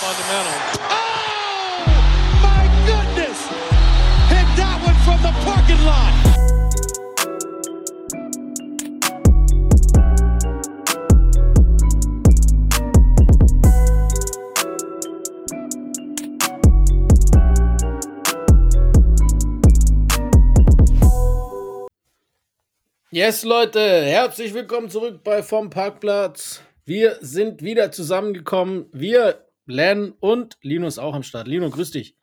fundamental. Oh, my goodness! Hit that one from the parking lot. Yes, Leute, herzlich willkommen zurück bei Vom Parkplatz. Wir sind wieder zusammengekommen. Wir, Len und Lino ist auch am Start. Lino, grüß dich.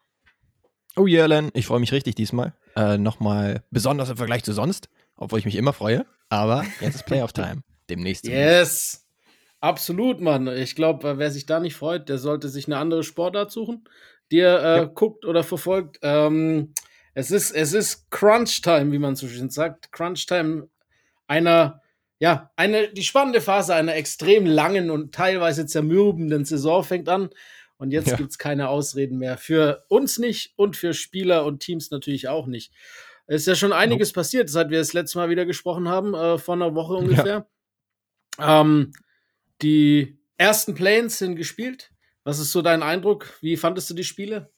Oh yeah, Len, ich freue mich richtig diesmal. Äh, Nochmal besonders im Vergleich zu sonst, obwohl ich mich immer freue. Aber jetzt ist Playoff-Time. Demnächst. Yes, absolut, Mann. Ich glaube, wer sich da nicht freut, der sollte sich eine andere Sportart suchen, die er äh, Ja. guckt oder verfolgt. Ähm, es ist, es ist Crunch-Time, wie man so schön sagt. Crunch-Time einer, ja, eine, die spannende Phase einer extrem langen und teilweise zermürbenden Saison fängt an. Und jetzt Ja. gibt's keine Ausreden mehr. Für uns nicht und für Spieler und Teams natürlich auch nicht. Es ist ja schon einiges passiert, seit wir das letzte Mal wieder gesprochen haben, äh, vor einer Woche ungefähr. Ähm, die ersten Planes sind gespielt. Was ist so dein Eindruck? Wie fandest du die Spiele?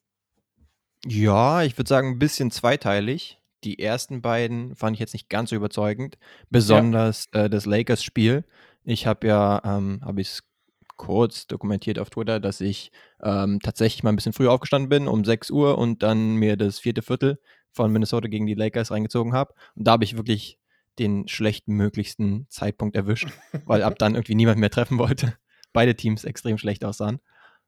Ja, ich würde sagen, ein bisschen zweiteilig. Die ersten beiden fand ich jetzt nicht ganz so überzeugend. Besonders äh, das Lakers-Spiel. Ich habe ja, ähm, habe ich es kurz dokumentiert auf Twitter, dass ich ähm, tatsächlich mal ein bisschen früher aufgestanden bin, um 6 Uhr und dann mir das vierte Viertel von Minnesota gegen die Lakers reingezogen habe. Und da habe ich wirklich den schlechtmöglichsten Zeitpunkt erwischt, weil ab dann irgendwie niemand mehr treffen wollte. Beide Teams extrem schlecht aussahen.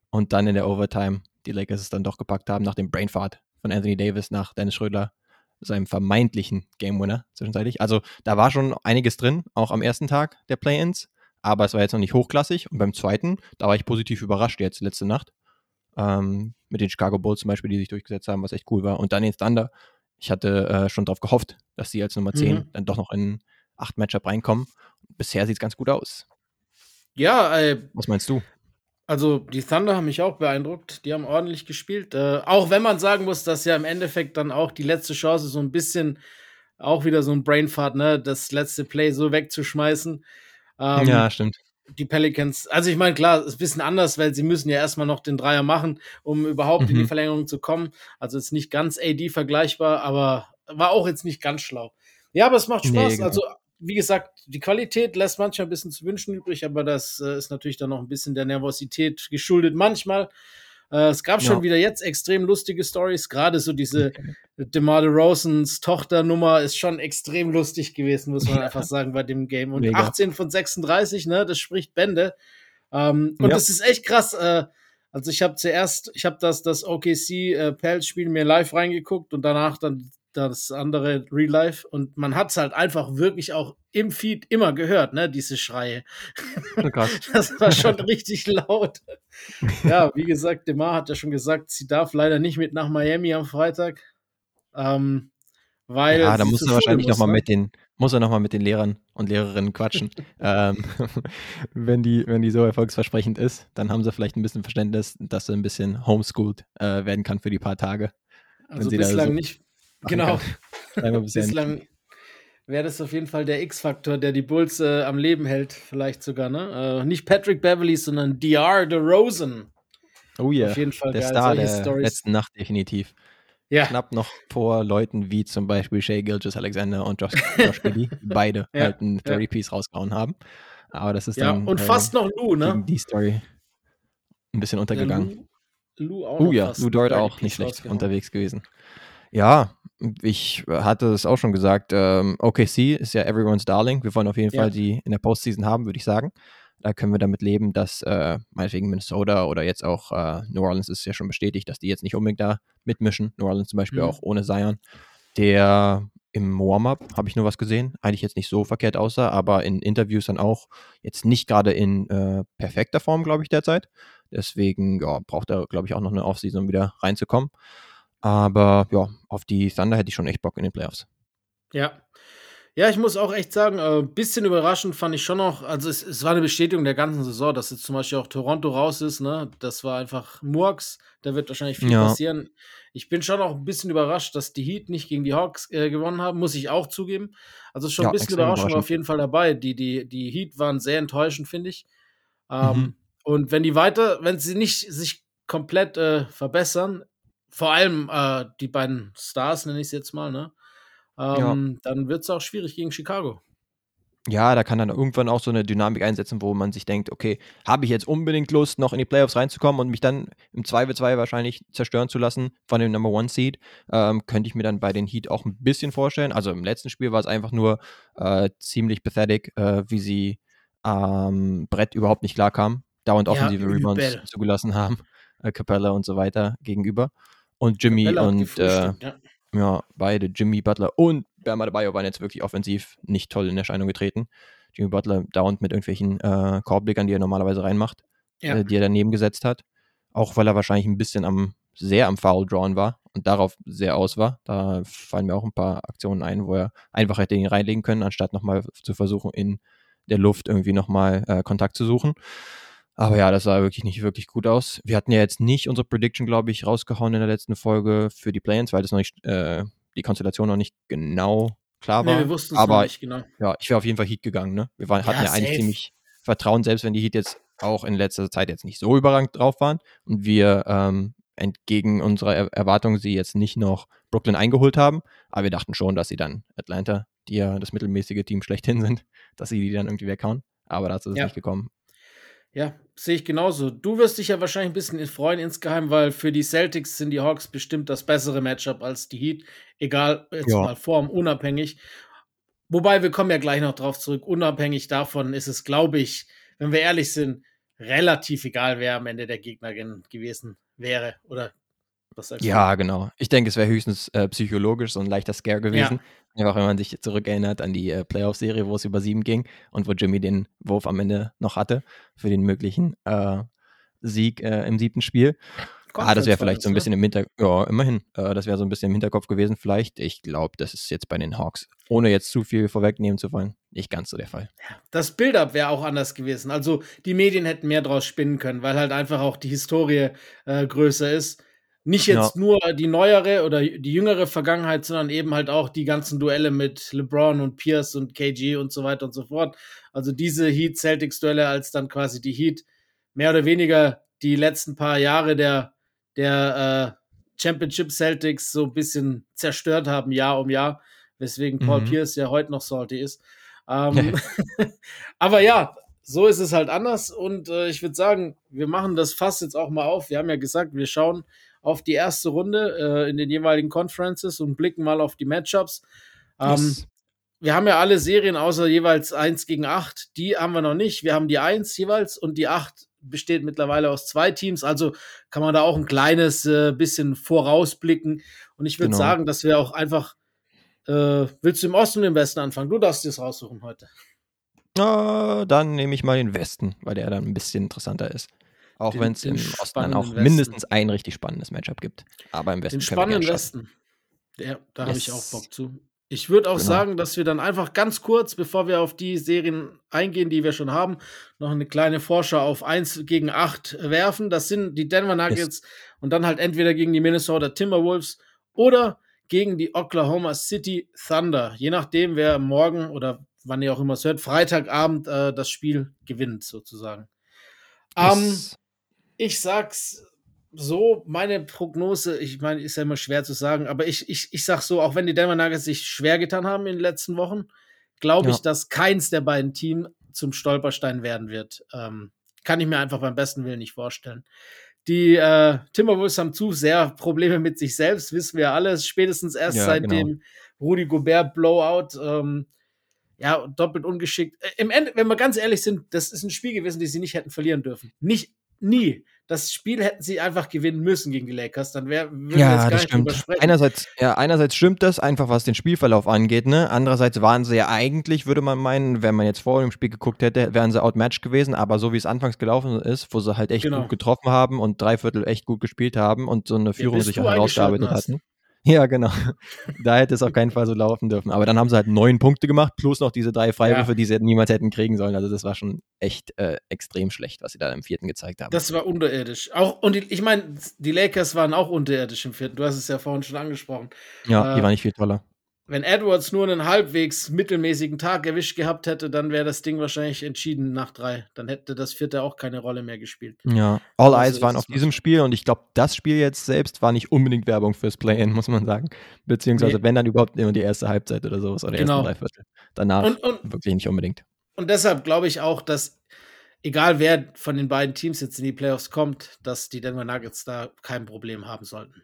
Und dann in der Overtime die Lakers es dann doch gepackt haben nach dem Brainfart von Anthony Davis nach Dennis Schröder, seinem vermeintlichen Game Winner zwischenzeitlich. Also da war schon einiges drin, auch am ersten Tag der Play-Ins, aber es war jetzt noch nicht hochklassig. Und beim zweiten, da war ich positiv überrascht jetzt letzte Nacht. Ähm, mit den Chicago Bulls zum Beispiel, die sich durchgesetzt haben, was echt cool war. Und dann den Thunder. Ich hatte äh, schon darauf gehofft, dass sie als Nummer 10 Mhm. dann doch noch in acht Matchup reinkommen. Bisher sieht es ganz gut aus. Ja, äh, Was meinst du? Also die Thunder haben mich auch beeindruckt. Die haben ordentlich gespielt. Äh, auch wenn man sagen muss, dass ja im Endeffekt dann auch die letzte Chance so ein bisschen auch wieder so ein Brainfart, ne, das letzte Play so wegzuschmeißen. Ähm, ja, stimmt. Die Pelicans, also ich meine, klar, ist ein bisschen anders, weil sie müssen ja erstmal noch den Dreier machen, um überhaupt in die Mhm. Verlängerung zu kommen. Also ist nicht ganz AD vergleichbar, aber war auch jetzt nicht ganz schlau. Ja, aber es macht Nee, Spaß. genau. Also, wie gesagt, die Qualität lässt manchmal ein bisschen zu wünschen übrig, aber das äh, ist natürlich dann noch ein bisschen der Nervosität geschuldet manchmal. Äh, es gab schon Ja. wieder jetzt extrem lustige Stories, gerade so diese DeMar DeRozans Tochternummer ist schon extrem lustig gewesen, muss man einfach sagen, bei dem Game. Und Mega. 18 von 36, ne, das spricht Bände. Ähm, und Ja. das ist echt krass. Äh, also ich habe zuerst, ich habe das, das OKC äh, mir live reingeguckt und danach dann das andere Real Life und man hat es halt einfach wirklich auch im Feed immer gehört, ne, diese Schreie. Oh. Das war schon richtig laut. Ja, wie gesagt, Demar hat ja schon gesagt, sie darf leider nicht mit nach Miami am Freitag. Ähm, weil Ja, da muss er wahrscheinlich nochmal ne? mit den, muss er noch mal mit den Lehrern und Lehrerinnen quatschen. ähm, wenn, die, wenn die so erfolgsversprechend ist, dann haben sie vielleicht ein bisschen Verständnis, dass sie ein bisschen homeschooled äh, werden kann für die paar Tage. Also bislang so nicht. Genau. Bislang wäre das auf jeden Fall der X-Faktor, der die Bulls äh, am Leben hält, vielleicht sogar, ne? Äh, nicht Patrick Beverly, sondern DR DeRozan. Oh ja, Auf jeden Fall der geil. Star Solche der Stories. letzten Nacht definitiv. Ja, Knapp noch vor Leuten wie zum Beispiel Shea Gilgis Alexander und Josh, Josh Giddy, die beide Ja, halt einen ja. 30-Piece rausgehauen haben. Aber das ist ja. dann und äh, fast noch Lou, ne? die Story ein bisschen untergegangen. Lou, Lou auch Oh ja, Lou Dort auch 30 nicht schlecht unterwegs gewesen. Ja, ich hatte es auch schon gesagt. Ähm, OKC ist ja everyone's darling. Wir wollen auf jeden Ja. Fall die in der Postseason haben, würde ich sagen. Da können wir damit leben, dass äh, meinetwegen Minnesota oder jetzt auch äh, New Orleans ist ja schon bestätigt, dass die jetzt nicht unbedingt da mitmischen. New Orleans zum Beispiel Mhm. auch ohne Zion. Der im Warm-up habe ich nur was gesehen, eigentlich jetzt nicht so verkehrt aussah, aber in Interviews dann auch jetzt nicht gerade in äh, perfekter Form, glaube ich, derzeit. Deswegen ja, braucht er, glaube ich, auch noch eine Offseason, um wieder reinzukommen. Aber ja, auf die Thunder hätte ich schon echt Bock in den Playoffs. Ja. Ja, ich muss auch echt sagen, ein äh, bisschen überraschend fand ich schon noch, also es, es war eine Bestätigung der ganzen Saison, dass jetzt zum Beispiel auch Toronto raus ist, ne? Das war einfach Murks, da wird wahrscheinlich viel Ja. passieren. Ich bin schon auch ein bisschen überrascht, dass die Heat nicht gegen die Hawks äh, gewonnen haben, muss ich auch zugeben. Also schon Ja, ein bisschen Überraschung überraschend. auf jeden Fall dabei. Die, die, die Heat waren sehr enttäuschend, finde ich. Ähm, Mhm. Und wenn die weiter, wenn sie nicht sich komplett äh, verbessern, vor allem äh, die beiden Stars, nenne ich es jetzt mal, ne? Ähm, ja. dann wird es auch schwierig gegen Chicago. Ja, da kann dann irgendwann auch so eine Dynamik einsetzen, wo man sich denkt, okay, habe ich jetzt unbedingt Lust, noch in die Playoffs reinzukommen und mich dann im 2v2 wahrscheinlich zerstören zu lassen von dem Number One Seed, ähm, könnte ich mir dann bei den Heat auch ein bisschen vorstellen. Also im letzten Spiel war es einfach nur äh, ziemlich pathetic, äh, wie sie am ähm, Brett überhaupt nicht klar kamen, dauernd offensive ja, Rebounds zugelassen haben, äh, Capella und so weiter gegenüber. Und Jimmy Capella und äh, ja. ja. beide, Jimmy Butler und Bam Adebayo waren jetzt wirklich offensiv nicht toll in Erscheinung getreten. Jimmy Butler dauernd mit irgendwelchen äh, Korbblickern, die er normalerweise reinmacht, ja. äh, die er daneben gesetzt hat. Auch weil er wahrscheinlich ein bisschen am, sehr am Foul drawn war und darauf sehr aus war. Da fallen mir auch ein paar Aktionen ein, wo er einfach hätte ihn reinlegen können, anstatt nochmal zu versuchen, in der Luft irgendwie nochmal äh, Kontakt zu suchen. Aber ja, das sah wirklich nicht wirklich gut aus. Wir hatten ja jetzt nicht unsere Prediction, glaube ich, rausgehauen in der letzten Folge für die Play-ins, weil das noch nicht äh, die Konstellation noch nicht genau klar war. Nee, wir wussten es aber nicht genau. Ja, ich wäre auf jeden Fall Heat gegangen. Ne? Wir waren, hatten ja, ja eigentlich ziemlich Vertrauen, selbst wenn die Heat jetzt auch in letzter Zeit jetzt nicht so überragend drauf waren und wir ähm, entgegen unserer er Erwartungen sie jetzt nicht noch Brooklyn eingeholt haben. Aber wir dachten schon, dass sie dann Atlanta, die ja das mittelmäßige Team schlechthin sind, dass sie die dann irgendwie weghauen. Aber dazu ist es ja. nicht gekommen. Ja, sehe ich genauso. Du wirst dich ja wahrscheinlich ein bisschen freuen insgeheim, weil für die Celtics sind die Hawks bestimmt das bessere Matchup als die Heat. Egal, jetzt ja. mal Form unabhängig. Wobei wir kommen ja gleich noch drauf zurück. Unabhängig davon ist es, glaube ich, wenn wir ehrlich sind, relativ egal, wer am Ende der Gegnerin gewesen wäre. Oder ja, genau. Ich denke, es wäre höchstens äh, psychologisch so ein leichter Scare gewesen. Ja. Einfach wenn man sich zurückerinnert an die äh, Playoff-Serie, wo es über sieben ging und wo Jimmy den Wurf am Ende noch hatte für den möglichen äh, Sieg äh, im siebten Spiel. Ah, das wäre vielleicht so ein bisschen im Hinterkopf, ja, immerhin, äh, das wäre so ein bisschen im Hinterkopf gewesen vielleicht. Ich glaube, das ist jetzt bei den Hawks, ohne jetzt zu viel vorwegnehmen zu wollen, nicht ganz so der Fall. Das Build-up wäre auch anders gewesen. Also die Medien hätten mehr draus spinnen können, weil halt einfach auch die Historie äh, größer ist. Nicht jetzt ja. nur die neuere oder die jüngere Vergangenheit, sondern eben halt auch die ganzen Duelle mit LeBron und Pierce und KG und so weiter und so fort. Also diese Heat-Celtics-Duelle, als dann quasi die Heat mehr oder weniger die letzten paar Jahre der, der äh, Championship Celtics so ein bisschen zerstört haben, Jahr um Jahr, weswegen Paul mhm. Pierce ja heute noch salty ist. Ähm, aber ja, so ist es halt anders und äh, ich würde sagen, wir machen das Fass jetzt auch mal auf. Wir haben ja gesagt, wir schauen auf die erste Runde äh, in den jeweiligen Conferences und blicken mal auf die Matchups. Ähm, yes. Wir haben ja alle Serien außer jeweils 1 gegen 8. Die haben wir noch nicht. Wir haben die 1 jeweils und die 8 besteht mittlerweile aus zwei Teams. Also kann man da auch ein kleines äh, bisschen vorausblicken. Und ich würde genau. sagen, dass wir auch einfach. Äh, willst du im Osten oder im Westen anfangen? Du darfst dir das raussuchen heute. Uh, dann nehme ich mal den Westen, weil der dann ein bisschen interessanter ist. Auch wenn es im Osten dann auch Westen. mindestens ein richtig spannendes Matchup gibt. Aber im Westen. Den spannenden Westen. Ja, da yes. habe ich auch Bock zu. Ich würde auch genau. sagen, dass wir dann einfach ganz kurz, bevor wir auf die Serien eingehen, die wir schon haben, noch eine kleine Vorschau auf 1 gegen 8 werfen. Das sind die Denver Nuggets yes. und dann halt entweder gegen die Minnesota Timberwolves oder gegen die Oklahoma City Thunder. Je nachdem, wer morgen oder wann ihr auch immer es hört, Freitagabend äh, das Spiel gewinnt, sozusagen. Yes. Ähm, ich sag's so, meine Prognose, ich meine, ist ja immer schwer zu sagen, aber ich, ich, ich sag so, auch wenn die Denver Nuggets sich schwer getan haben in den letzten Wochen, glaube ja. ich, dass keins der beiden Teams zum Stolperstein werden wird. Ähm, kann ich mir einfach beim besten Willen nicht vorstellen. Die äh, Timberwolves haben zu sehr Probleme mit sich selbst, wissen wir alles, spätestens erst ja, seit genau. dem Rudi Gobert Blowout. Ähm, ja, doppelt ungeschickt. Äh, Im Ende, wenn wir ganz ehrlich sind, das ist ein Spiel gewesen, das sie nicht hätten verlieren dürfen. Nicht nie. Das Spiel hätten sie einfach gewinnen müssen gegen die Lakers. Dann wäre ja, das stimmt. Einerseits, ja, einerseits stimmt das einfach, was den Spielverlauf angeht. Ne? Andererseits waren sie ja eigentlich, würde man meinen, wenn man jetzt vor dem Spiel geguckt hätte, wären sie outmatched gewesen. Aber so wie es anfangs gelaufen ist, wo sie halt echt genau. gut getroffen haben und drei Viertel echt gut gespielt haben und so eine Führung ja, sich auch herausgearbeitet hatten. Ja, genau. Da hätte es auf keinen Fall so laufen dürfen. Aber dann haben sie halt neun Punkte gemacht, plus noch diese drei Freiwürfe, ja. die sie niemals hätten kriegen sollen. Also das war schon echt äh, extrem schlecht, was sie da im vierten gezeigt haben. Das war unterirdisch. Auch, und die, ich meine, die Lakers waren auch unterirdisch im vierten. Du hast es ja vorhin schon angesprochen. Ja, äh, die waren nicht viel toller. Wenn Edwards nur einen halbwegs mittelmäßigen Tag erwischt gehabt hätte, dann wäre das Ding wahrscheinlich entschieden nach drei. Dann hätte das vierte auch keine Rolle mehr gespielt. Ja, All also Eyes waren auf diesem Spiel und ich glaube, das Spiel jetzt selbst war nicht unbedingt Werbung fürs Play-In, muss man sagen. Beziehungsweise, nee. wenn dann überhaupt immer die erste Halbzeit oder sowas oder genau. ersten Dreiviertel. Danach und, und, wirklich nicht unbedingt. Und deshalb glaube ich auch, dass egal wer von den beiden Teams jetzt in die Playoffs kommt, dass die Denver Nuggets da kein Problem haben sollten.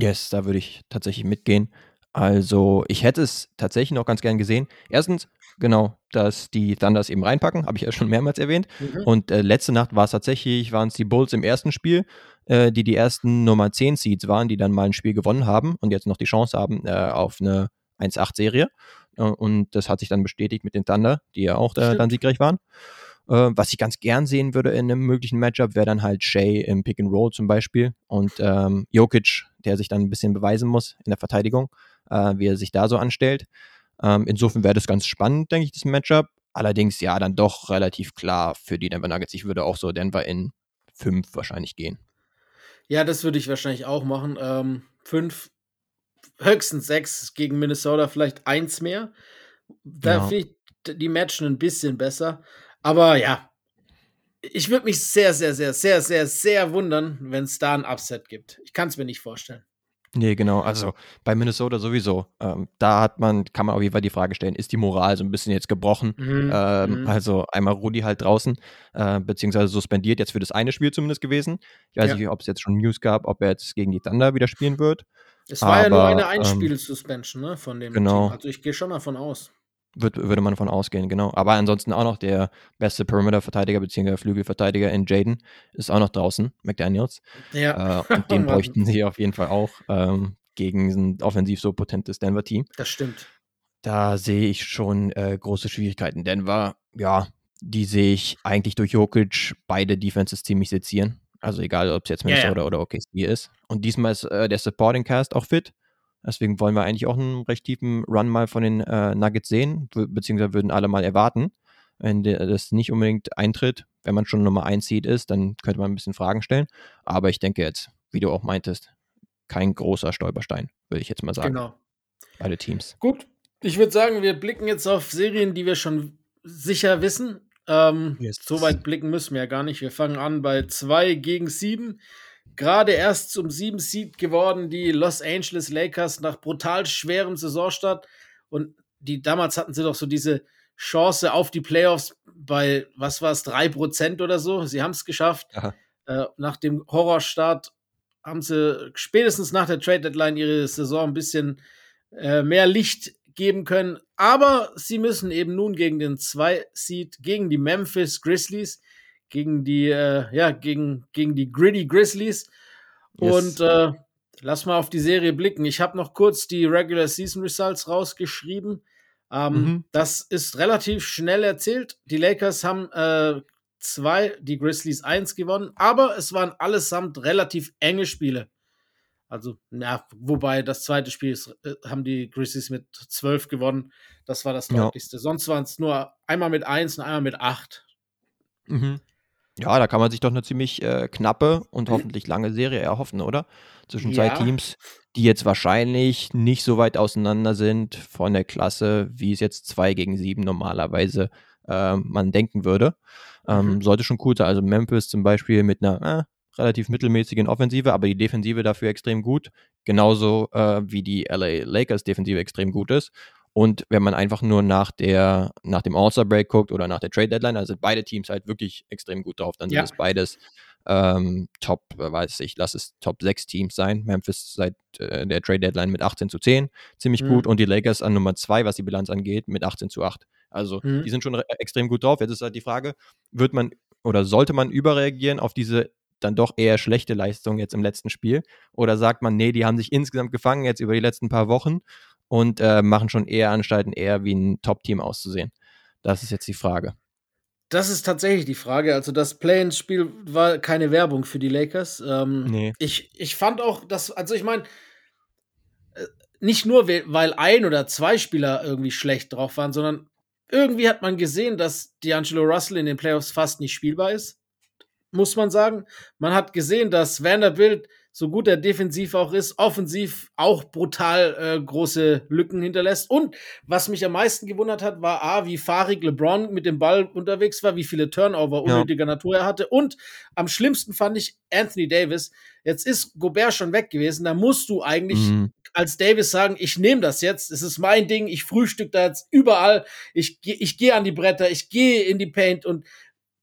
Yes, da würde ich tatsächlich mitgehen. Also, ich hätte es tatsächlich noch ganz gern gesehen. Erstens, genau, dass die Thunders eben reinpacken, habe ich ja schon mehrmals erwähnt. Mhm. Und äh, letzte Nacht war es tatsächlich, waren es die Bulls im ersten Spiel, äh, die die ersten Nummer 10 Seeds waren, die dann mal ein Spiel gewonnen haben und jetzt noch die Chance haben äh, auf eine 1-8-Serie. Äh, und das hat sich dann bestätigt mit den Thunder, die ja auch äh, dann siegreich waren. Äh, was ich ganz gern sehen würde in einem möglichen Matchup, wäre dann halt Shay im Pick and Roll zum Beispiel und ähm, Jokic, der sich dann ein bisschen beweisen muss in der Verteidigung äh, wie er sich da so anstellt. Ähm, insofern wäre das ganz spannend, denke ich, das Matchup. Allerdings ja, dann doch relativ klar für die Denver Nuggets. Ich würde auch so Denver in fünf wahrscheinlich gehen. Ja, das würde ich wahrscheinlich auch machen. Ähm, fünf, höchstens sechs gegen Minnesota, vielleicht eins mehr. Da ja. finde ich die Matchen ein bisschen besser. Aber ja, ich würde mich sehr, sehr, sehr, sehr, sehr, sehr wundern, wenn es da ein Upset gibt. Ich kann es mir nicht vorstellen. Nee, genau. Also bei Minnesota sowieso. Ähm, da hat man, kann man auf jeden Fall die Frage stellen, ist die Moral so ein bisschen jetzt gebrochen? Mhm. Ähm, mhm. Also einmal Rudi halt draußen, äh, beziehungsweise suspendiert jetzt für das eine Spiel zumindest gewesen. Ich weiß ja. nicht, ob es jetzt schon News gab, ob er jetzt gegen die Thunder wieder spielen wird. Es war Aber, ja nur eine ähm, Einspiel-Suspension ne, von dem genau. Team. Also ich gehe schon davon aus. Wird, würde man davon ausgehen, genau. Aber ansonsten auch noch der beste Perimeter-Verteidiger bzw. Flügelverteidiger in Jaden ist auch noch draußen, McDaniels. Ja. Äh, und den bräuchten sie auf jeden Fall auch ähm, gegen ein offensiv so potentes Denver-Team. Das stimmt. Da sehe ich schon äh, große Schwierigkeiten. Denver, ja, die sehe ich eigentlich durch Jokic beide Defenses ziemlich sezieren. Also egal, ob es jetzt Minnesota ja, ja. oder OKC ist. Und diesmal ist äh, der Supporting Cast auch fit. Deswegen wollen wir eigentlich auch einen recht tiefen Run mal von den äh, Nuggets sehen, beziehungsweise würden alle mal erwarten. Wenn das nicht unbedingt eintritt, wenn man schon Nummer 1 Seed ist, dann könnte man ein bisschen Fragen stellen. Aber ich denke jetzt, wie du auch meintest, kein großer Stolperstein, würde ich jetzt mal sagen. Genau. Beide Teams. Gut, ich würde sagen, wir blicken jetzt auf Serien, die wir schon sicher wissen. Ähm, yes. So weit blicken müssen wir ja gar nicht. Wir fangen an bei 2 gegen 7 gerade erst zum 7 Seed geworden, die Los Angeles Lakers nach brutal schwerem Saisonstart. Und die damals hatten sie doch so diese Chance auf die Playoffs bei, was war es, 3% oder so. Sie haben es geschafft. Äh, nach dem Horrorstart haben sie spätestens nach der Trade Deadline ihre Saison ein bisschen äh, mehr Licht geben können. Aber sie müssen eben nun gegen den 2 Seed, gegen die Memphis Grizzlies, gegen die, äh, ja, gegen, gegen die Gritty Grizzlies. Yes. Und äh, lass mal auf die Serie blicken. Ich habe noch kurz die Regular Season Results rausgeschrieben. Ähm, mhm. Das ist relativ schnell erzählt. Die Lakers haben äh, zwei, die Grizzlies eins gewonnen, aber es waren allesamt relativ enge Spiele. Also, ja, wobei das zweite Spiel ist, äh, haben die Grizzlies mit zwölf gewonnen. Das war das deutlichste. Ja. Sonst waren es nur einmal mit eins und einmal mit acht. Mhm. Ja, da kann man sich doch eine ziemlich äh, knappe und hoffentlich lange Serie erhoffen, oder? Zwischen zwei Teams, die jetzt wahrscheinlich nicht so weit auseinander sind von der Klasse, wie es jetzt zwei gegen sieben normalerweise äh, man denken würde. Ähm, mhm. Sollte schon cool sein. Also Memphis zum Beispiel mit einer äh, relativ mittelmäßigen Offensive, aber die Defensive dafür extrem gut. Genauso äh, wie die LA Lakers Defensive extrem gut ist. Und wenn man einfach nur nach der, nach dem All-Star-Break guckt oder nach der Trade-Deadline, dann sind beide Teams halt wirklich extrem gut drauf. Dann ja. sind es beides ähm, Top, äh, weiß ich, lass es Top 6 Teams sein. Memphis seit äh, der Trade-Deadline mit 18 zu 10 ziemlich mhm. gut und die Lakers an Nummer 2, was die Bilanz angeht, mit 18 zu 8. Also mhm. die sind schon extrem gut drauf. Jetzt ist halt die Frage, wird man oder sollte man überreagieren auf diese dann doch eher schlechte Leistung jetzt im letzten Spiel? Oder sagt man, nee, die haben sich insgesamt gefangen jetzt über die letzten paar Wochen und äh, machen schon eher Anstalten, eher wie ein Top-Team auszusehen? Das ist jetzt die Frage. Das ist tatsächlich die Frage. Also, das Play-in-Spiel war keine Werbung für die Lakers. Ähm, nee. ich, ich fand auch, dass, also ich meine, äh, nicht nur, weil ein oder zwei Spieler irgendwie schlecht drauf waren, sondern irgendwie hat man gesehen, dass D'Angelo Russell in den Playoffs fast nicht spielbar ist. muss man sagen. Man hat gesehen, dass Vanderbilt, so gut er defensiv auch ist, offensiv auch brutal äh, große Lücken hinterlässt. Und was mich am meisten gewundert hat, war A, wie fahrig LeBron mit dem Ball unterwegs war, wie viele Turnover unnötiger ja. Natur er hatte. Und am schlimmsten fand ich Anthony Davis. Jetzt ist Gobert schon weg gewesen. Da musst du eigentlich mhm. als Davis sagen, ich nehme das jetzt. Es ist mein Ding. Ich frühstück da jetzt überall. Ich, ich gehe an die Bretter. Ich gehe in die Paint und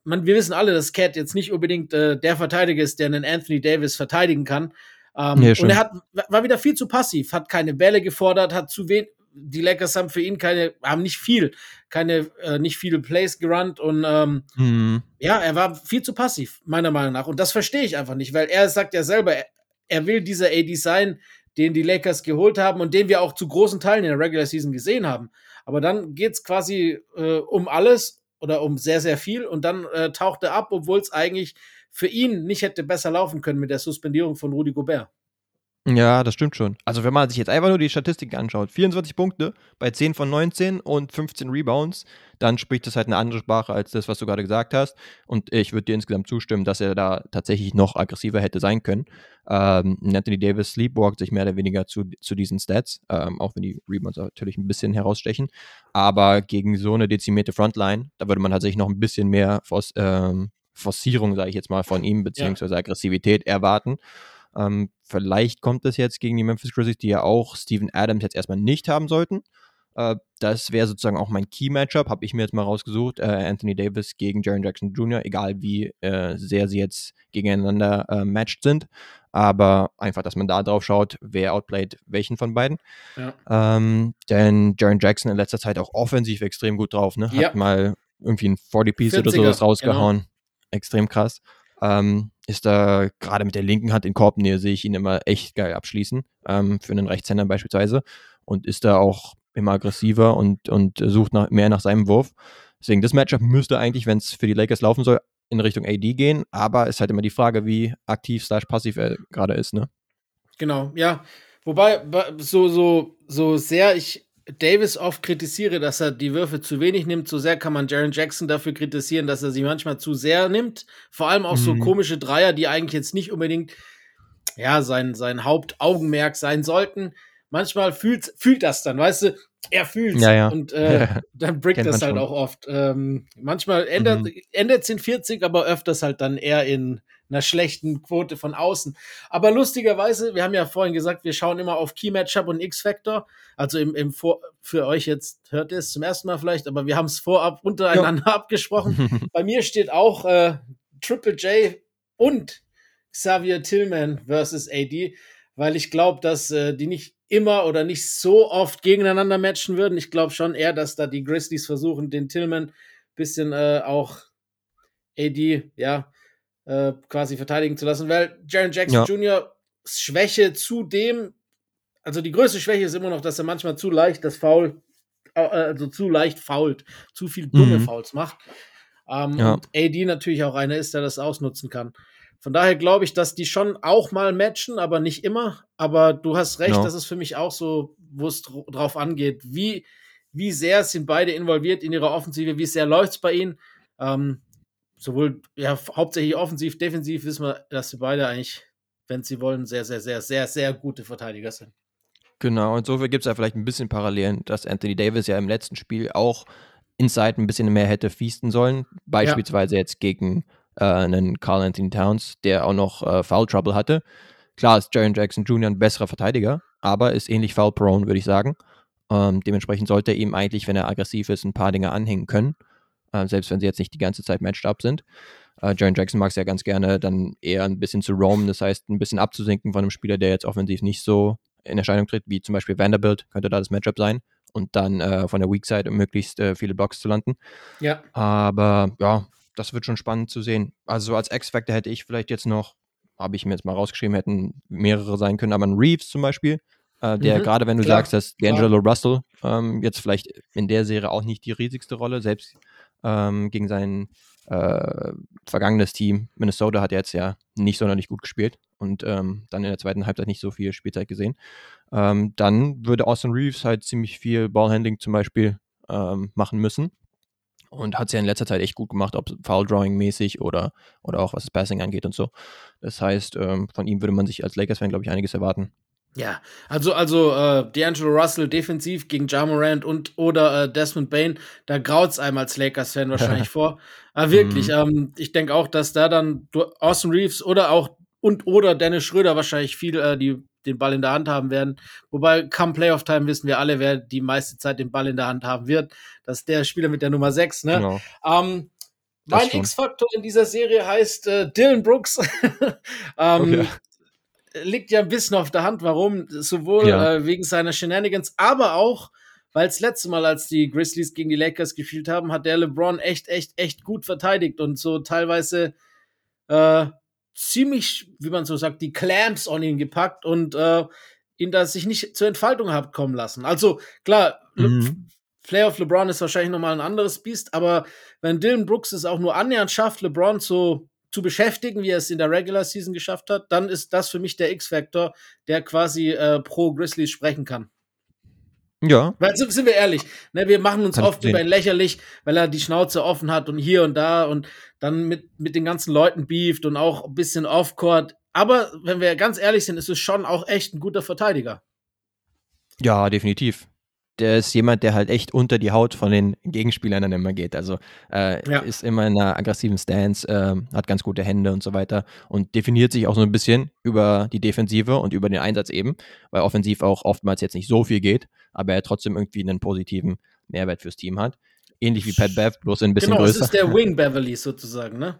man, wir wissen alle, dass Cat jetzt nicht unbedingt äh, der Verteidiger ist, der einen Anthony Davis verteidigen kann. Ähm, nee, und er hat, war wieder viel zu passiv, hat keine Bälle gefordert, hat zu wenig. Die Lakers haben für ihn keine, haben nicht viel, keine, äh, nicht viele Plays gerannt und ähm, mhm. ja, er war viel zu passiv, meiner Meinung nach. Und das verstehe ich einfach nicht, weil er sagt ja selber, er, er will dieser AD sein, den die Lakers geholt haben und den wir auch zu großen Teilen in der Regular Season gesehen haben. Aber dann geht es quasi äh, um alles oder um sehr, sehr viel und dann äh, taucht er ab, obwohl es eigentlich für ihn nicht hätte besser laufen können mit der Suspendierung von Rudi Gobert. Ja, das stimmt schon. Also wenn man sich jetzt einfach nur die Statistiken anschaut, 24 Punkte bei 10 von 19 und 15 Rebounds, dann spricht das halt eine andere Sprache als das, was du gerade gesagt hast. Und ich würde dir insgesamt zustimmen, dass er da tatsächlich noch aggressiver hätte sein können. Ähm, Anthony Davis sleepwalkt sich mehr oder weniger zu, zu diesen Stats, ähm, auch wenn die Rebounds natürlich ein bisschen herausstechen. Aber gegen so eine dezimierte Frontline, da würde man tatsächlich noch ein bisschen mehr ähm, Forcierung, sage ich jetzt mal, von ihm, beziehungsweise. Aggressivität erwarten. Ähm, vielleicht kommt es jetzt gegen die Memphis Grizzlies, die ja auch Steven Adams jetzt erstmal nicht haben sollten. Äh, das wäre sozusagen auch mein Key-Matchup, habe ich mir jetzt mal rausgesucht. Äh, Anthony Davis gegen Jaron Jackson Jr., egal wie äh, sehr sie jetzt gegeneinander äh, matched sind. Aber einfach, dass man da drauf schaut, wer outplayed welchen von beiden. Ja. Ähm, denn Jaron Jackson in letzter Zeit auch offensiv extrem gut drauf, ne? Hat ja. mal irgendwie ein 40-Piece oder sowas rausgehauen. Genau. Extrem krass. Ähm, ist da gerade mit der linken Hand in Korbnähe, sehe ich ihn immer echt geil abschließen, ähm, für einen Rechtshänder beispielsweise. Und ist da auch immer aggressiver und, und sucht nach, mehr nach seinem Wurf. Deswegen, das Matchup müsste eigentlich, wenn es für die Lakers laufen soll, in Richtung AD gehen, aber ist halt immer die Frage, wie aktiv slash passiv er gerade ist, ne? Genau, ja. Wobei, so, so, so sehr ich Davis oft kritisiere, dass er die Würfe zu wenig nimmt, so sehr kann man Jaron Jackson dafür kritisieren, dass er sie manchmal zu sehr nimmt. Vor allem auch mhm. so komische Dreier, die eigentlich jetzt nicht unbedingt ja, sein, sein Hauptaugenmerk sein sollten. Manchmal fühlt, fühlt das dann, weißt du, er fühlt ja, ja. und äh, dann brickt das halt schon. auch oft. Ähm, manchmal ändert mhm. es in 40, aber öfters halt dann eher in einer schlechten Quote von außen. Aber lustigerweise, wir haben ja vorhin gesagt, wir schauen immer auf Key Matchup und X-Factor. Also im, im Vor für euch jetzt hört ihr es zum ersten Mal vielleicht, aber wir haben es vorab untereinander ja. abgesprochen. Bei mir steht auch äh, Triple J und Xavier Tillman versus AD, weil ich glaube, dass äh, die nicht immer oder nicht so oft gegeneinander matchen würden. Ich glaube schon eher, dass da die Grizzlies versuchen, den Tillman bisschen äh, auch AD, ja, äh, quasi verteidigen zu lassen, weil Jaron Jackson ja. Jr. Schwäche zudem, also die größte Schwäche ist immer noch, dass er manchmal zu leicht das Foul, äh, also zu leicht fault, zu viel dumme mhm. Fouls macht. Ähm, ja. Und AD natürlich auch einer ist, der das ausnutzen kann. Von daher glaube ich, dass die schon auch mal matchen, aber nicht immer. Aber du hast recht, no. das ist für mich auch so, wo es drauf angeht. Wie, wie sehr sind beide involviert in ihrer Offensive? Wie sehr läuft es bei ihnen? Ähm, sowohl ja hauptsächlich offensiv, defensiv wissen wir, dass sie beide eigentlich, wenn sie wollen, sehr, sehr, sehr, sehr, sehr gute Verteidiger sind. Genau, insofern gibt es ja vielleicht ein bisschen Parallelen, dass Anthony Davis ja im letzten Spiel auch inside ein bisschen mehr hätte feasten sollen. Beispielsweise ja. jetzt gegen äh, einen Carl Anthony Towns, der auch noch äh, Foul Trouble hatte. Klar ist Jaron Jackson Jr. ein besserer Verteidiger, aber ist ähnlich foul prone, würde ich sagen. Ähm, dementsprechend sollte er ihm eigentlich, wenn er aggressiv ist, ein paar Dinge anhängen können äh, selbst wenn sie jetzt nicht die ganze Zeit matched up sind. Äh, Jaron Jackson mag es ja ganz gerne dann eher ein bisschen zu roamen, das heißt ein bisschen abzusinken von einem Spieler, der jetzt offensiv nicht so in Erscheinung tritt, wie zum Beispiel Vanderbilt, könnte da das Matchup sein und dann äh, von der Weak Side möglichst äh, viele Blocks zu landen. Ja. Aber ja, das wird schon spannend zu sehen. Also als X-Factor hätte ich vielleicht jetzt noch, habe ich mir jetzt mal rausgeschrieben, hätten mehrere sein können, aber ein Reeves zum Beispiel, äh, der mhm, gerade wenn du klar, sagst, dass D'Angelo Russell ähm, jetzt vielleicht in der Serie auch nicht die riesigste Rolle, selbst ähm, gegen sein äh, vergangenes Team. Minnesota hat jetzt ja nicht sonderlich gut gespielt und ähm, dann in der zweiten Halbzeit nicht so viel Spielzeit gesehen. Ähm, dann würde Austin Reeves halt ziemlich viel Ballhandling zum Beispiel ähm, machen müssen. und hat es ja in letzter Zeit echt gut gemacht, ob Foul Drawing mäßig oder, oder auch was das Passing angeht und so. Das heißt, ähm, von ihm würde man sich als Lakers-Fan, glaube ich, einiges erwarten. Ja, also, also äh, D'Angelo Russell defensiv gegen Ja Morant und oder äh, Desmond Bain, da graut es einem als Lakers-Fan wahrscheinlich vor. Aber wirklich, mhm. ähm, ich denke auch, dass da dann Austin Reeves oder auch und oder Dennis Schröder wahrscheinlich viel äh, die, den Ball in der Hand haben werden. Wobei, come Playoff-Time wissen wir alle, wer die meiste Zeit den Ball in der Hand haben wird. Das ist der Spieler mit der Nummer 6, ne? Genau. Ähm, mein X-Faktor in dieser Serie heißt äh, Dylan Brooks. ähm, okay liegt ja ein bisschen auf der Hand, warum. Sowohl ja. äh, wegen seiner Shenanigans, aber auch, weil das letzte Mal, als die Grizzlies gegen die Lakers gespielt haben, hat der LeBron echt, echt, echt gut verteidigt und so teilweise äh, ziemlich, wie man so sagt, die Clamps on ihn gepackt und äh, ihn da sich nicht zur Entfaltung hat kommen lassen. Also klar, mhm. Playoff LeBron ist wahrscheinlich nochmal ein anderes Biest, aber wenn Dylan Brooks es auch nur annähernd schafft, LeBron so zu beschäftigen, wie er es in der Regular Season geschafft hat, dann ist das für mich der X-Factor, der quasi äh, pro Grizzlies sprechen kann. Ja. Weil sind, sind wir ehrlich, ne, wir machen uns kann oft über ihn lächerlich, weil er die Schnauze offen hat und hier und da und dann mit, mit den ganzen Leuten beeft und auch ein bisschen off-court. Aber wenn wir ganz ehrlich sind, ist es schon auch echt ein guter Verteidiger. Ja, definitiv der ist jemand, der halt echt unter die Haut von den Gegenspielern dann immer geht. Also äh, ja. ist immer in einer aggressiven Stance, äh, hat ganz gute Hände und so weiter und definiert sich auch so ein bisschen über die Defensive und über den Einsatz eben, weil offensiv auch oftmals jetzt nicht so viel geht, aber er trotzdem irgendwie einen positiven Mehrwert fürs Team hat. Ähnlich wie Pat Bev, bloß ein bisschen genau, größer. Genau, das ist der Wing Beverly sozusagen, ne?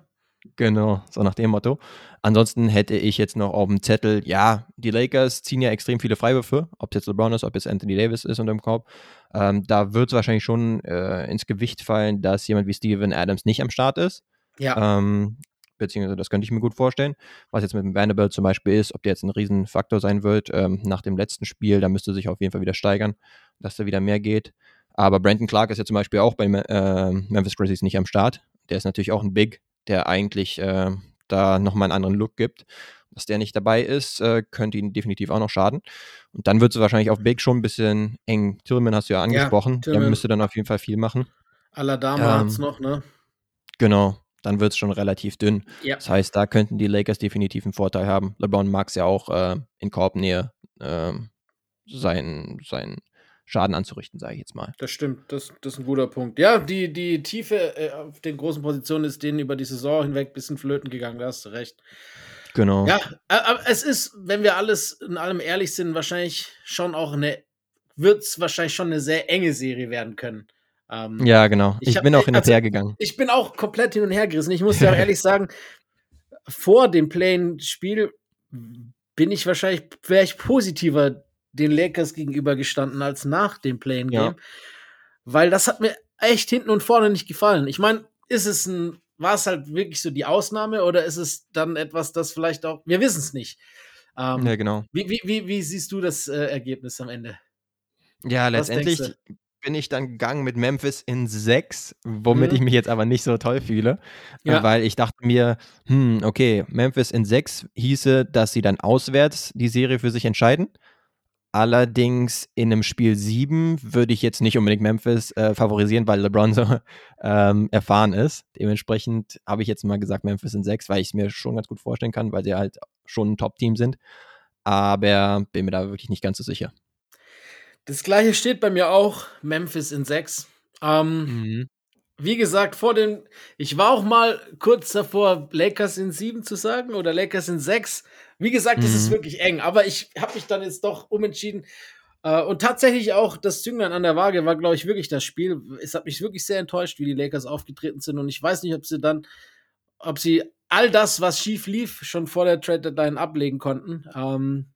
Genau, so nach dem Motto. Ansonsten hätte ich jetzt noch auf dem Zettel, ja, die Lakers ziehen ja extrem viele Freiwürfe, ob es jetzt LeBron ist, ob es Anthony Davis ist unter dem Korb. Ähm, da wird es wahrscheinlich schon äh, ins Gewicht fallen, dass jemand wie Steven Adams nicht am Start ist. Ja. Ähm, beziehungsweise das könnte ich mir gut vorstellen. Was jetzt mit dem Vanderbilt zum Beispiel ist, ob der jetzt ein Riesenfaktor sein wird ähm, nach dem letzten Spiel, da müsste sich auf jeden Fall wieder steigern, dass da wieder mehr geht. Aber Brandon Clark ist ja zum Beispiel auch bei äh, Memphis Grizzlies nicht am Start. Der ist natürlich auch ein Big, der eigentlich äh, da nochmal einen anderen Look gibt. Dass der nicht dabei ist, äh, könnte ihn definitiv auch noch schaden. Und dann wird es wahrscheinlich auf Big schon ein bisschen eng. Tillman hast du ja angesprochen. Ja, der müsste dann auf jeden Fall viel machen. Aladama ähm, hat es noch, ne? Genau. Dann wird es schon relativ dünn. Ja. Das heißt, da könnten die Lakers definitiv einen Vorteil haben. LeBron mag es ja auch äh, in Korbnähe äh, sein, sein Schaden anzurichten, sage ich jetzt mal. Das stimmt, das, das ist ein guter Punkt. Ja, die, die Tiefe äh, auf den großen Positionen ist denen über die Saison hinweg ein bisschen flöten gegangen, da hast du recht. Genau. Ja, aber es ist, wenn wir alles in allem ehrlich sind, wahrscheinlich schon auch eine, wird es wahrscheinlich schon eine sehr enge Serie werden können. Ähm, ja, genau. Ich, ich bin auch hin und also, her gegangen. Ich bin auch komplett hin und her gerissen. Ich muss dir auch ehrlich sagen, vor dem Play-Spiel bin ich wahrscheinlich, wäre ich positiver den Lakers gegenüber gestanden als nach dem Playing Game. Ja. Weil das hat mir echt hinten und vorne nicht gefallen. Ich meine, ist es ein, war es halt wirklich so die Ausnahme oder ist es dann etwas, das vielleicht auch, wir wissen es nicht. Ähm, ja, genau. Wie, wie, wie, wie, siehst du das äh, Ergebnis am Ende? Ja, letztendlich bin ich dann gegangen mit Memphis in sechs, womit mhm. ich mich jetzt aber nicht so toll fühle, ja. weil ich dachte mir, hm, okay, Memphis in sechs hieße, dass sie dann auswärts die Serie für sich entscheiden. Allerdings in einem Spiel 7 würde ich jetzt nicht unbedingt Memphis äh, favorisieren, weil LeBron so ähm, erfahren ist. Dementsprechend habe ich jetzt mal gesagt Memphis in 6, weil ich es mir schon ganz gut vorstellen kann, weil sie halt schon ein Top-Team sind. Aber bin mir da wirklich nicht ganz so sicher. Das gleiche steht bei mir auch, Memphis in 6. Ähm, mhm. Wie gesagt, vor den, ich war auch mal kurz davor, Lakers in 7 zu sagen oder Lakers in 6 wie gesagt, es mhm. ist wirklich eng, aber ich habe mich dann jetzt doch umentschieden. Äh, und tatsächlich auch das Zünglein an der Waage war, glaube ich, wirklich das Spiel. Es hat mich wirklich sehr enttäuscht, wie die Lakers aufgetreten sind. Und ich weiß nicht, ob sie dann, ob sie all das, was schief lief, schon vor der Trade Deadline ablegen konnten. Ähm,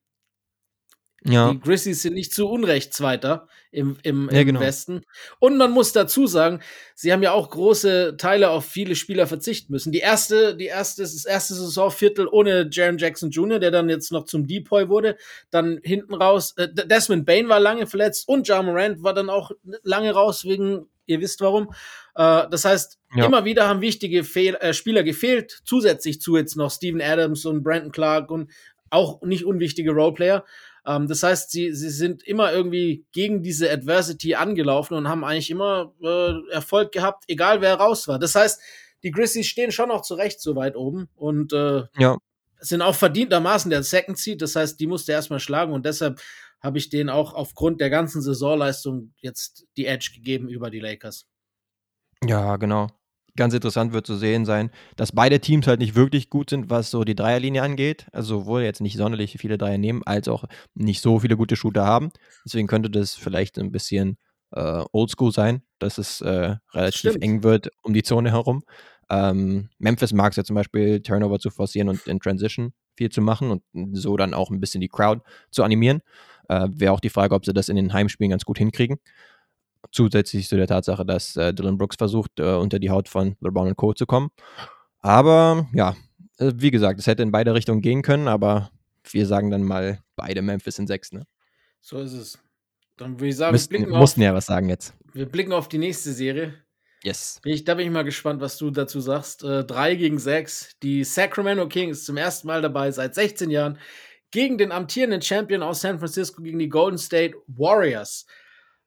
ja. Die Grizzlies sind nicht zu Unrecht Zweiter im, im, im ja, genau. Westen. Und man muss dazu sagen, sie haben ja auch große Teile auf viele Spieler verzichten müssen. Die erste, die erste, das erste Saisonviertel ohne Jaron Jackson Jr., der dann jetzt noch zum Depoy wurde. Dann hinten raus, äh, Desmond Bain war lange verletzt und Ja Morant war dann auch lange raus wegen, ihr wisst warum. Äh, das heißt, ja. immer wieder haben wichtige Fehl äh, Spieler gefehlt, zusätzlich zu jetzt noch Steven Adams und Brandon Clark und auch nicht unwichtige Roleplayer. Ähm, das heißt, sie, sie sind immer irgendwie gegen diese Adversity angelaufen und haben eigentlich immer äh, Erfolg gehabt, egal wer raus war. Das heißt, die Grizzlies stehen schon noch zurecht so weit oben und äh, ja. sind auch verdientermaßen der Second Seed. Das heißt, die musste erstmal schlagen und deshalb habe ich denen auch aufgrund der ganzen Saisonleistung jetzt die Edge gegeben über die Lakers. Ja, genau ganz interessant wird zu sehen sein, dass beide Teams halt nicht wirklich gut sind, was so die Dreierlinie angeht. Also sowohl jetzt nicht sonderlich viele Dreier nehmen, als auch nicht so viele gute Shooter haben. Deswegen könnte das vielleicht ein bisschen äh, oldschool sein, dass es äh, relativ Stimmt. eng wird um die Zone herum. Ähm, Memphis mag es ja zum Beispiel, Turnover zu forcieren und in Transition viel zu machen und so dann auch ein bisschen die Crowd zu animieren. Äh, Wäre auch die Frage, ob sie das in den Heimspielen ganz gut hinkriegen zusätzlich zu der Tatsache, dass äh, Dylan Brooks versucht, äh, unter die Haut von LeBron und Co. zu kommen. Aber ja, äh, wie gesagt, es hätte in beide Richtungen gehen können, aber wir sagen dann mal beide Memphis in sechs, ne? So ist es. Dann würde ich sagen, Müssten, wir blicken mussten auf, ja was sagen jetzt. Wir blicken auf die nächste Serie. Yes. Ich, da bin ich mal gespannt, was du dazu sagst. Äh, drei gegen sechs. Die Sacramento Kings zum ersten Mal dabei seit 16 Jahren gegen den amtierenden Champion aus San Francisco, gegen die Golden State Warriors.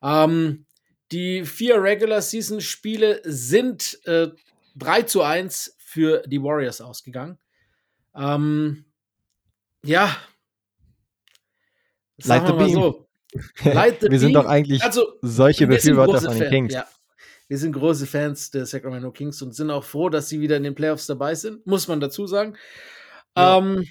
Ähm, die vier Regular Season Spiele sind äh, 3 zu 1 für die Warriors ausgegangen. Ähm, ja. Sagen wir mal so. wir beam. sind doch eigentlich also, solche Befürworter von den Kings. Ja. Wir sind große Fans der Sacramento Kings und sind auch froh, dass sie wieder in den Playoffs dabei sind, muss man dazu sagen. Ja. Ähm,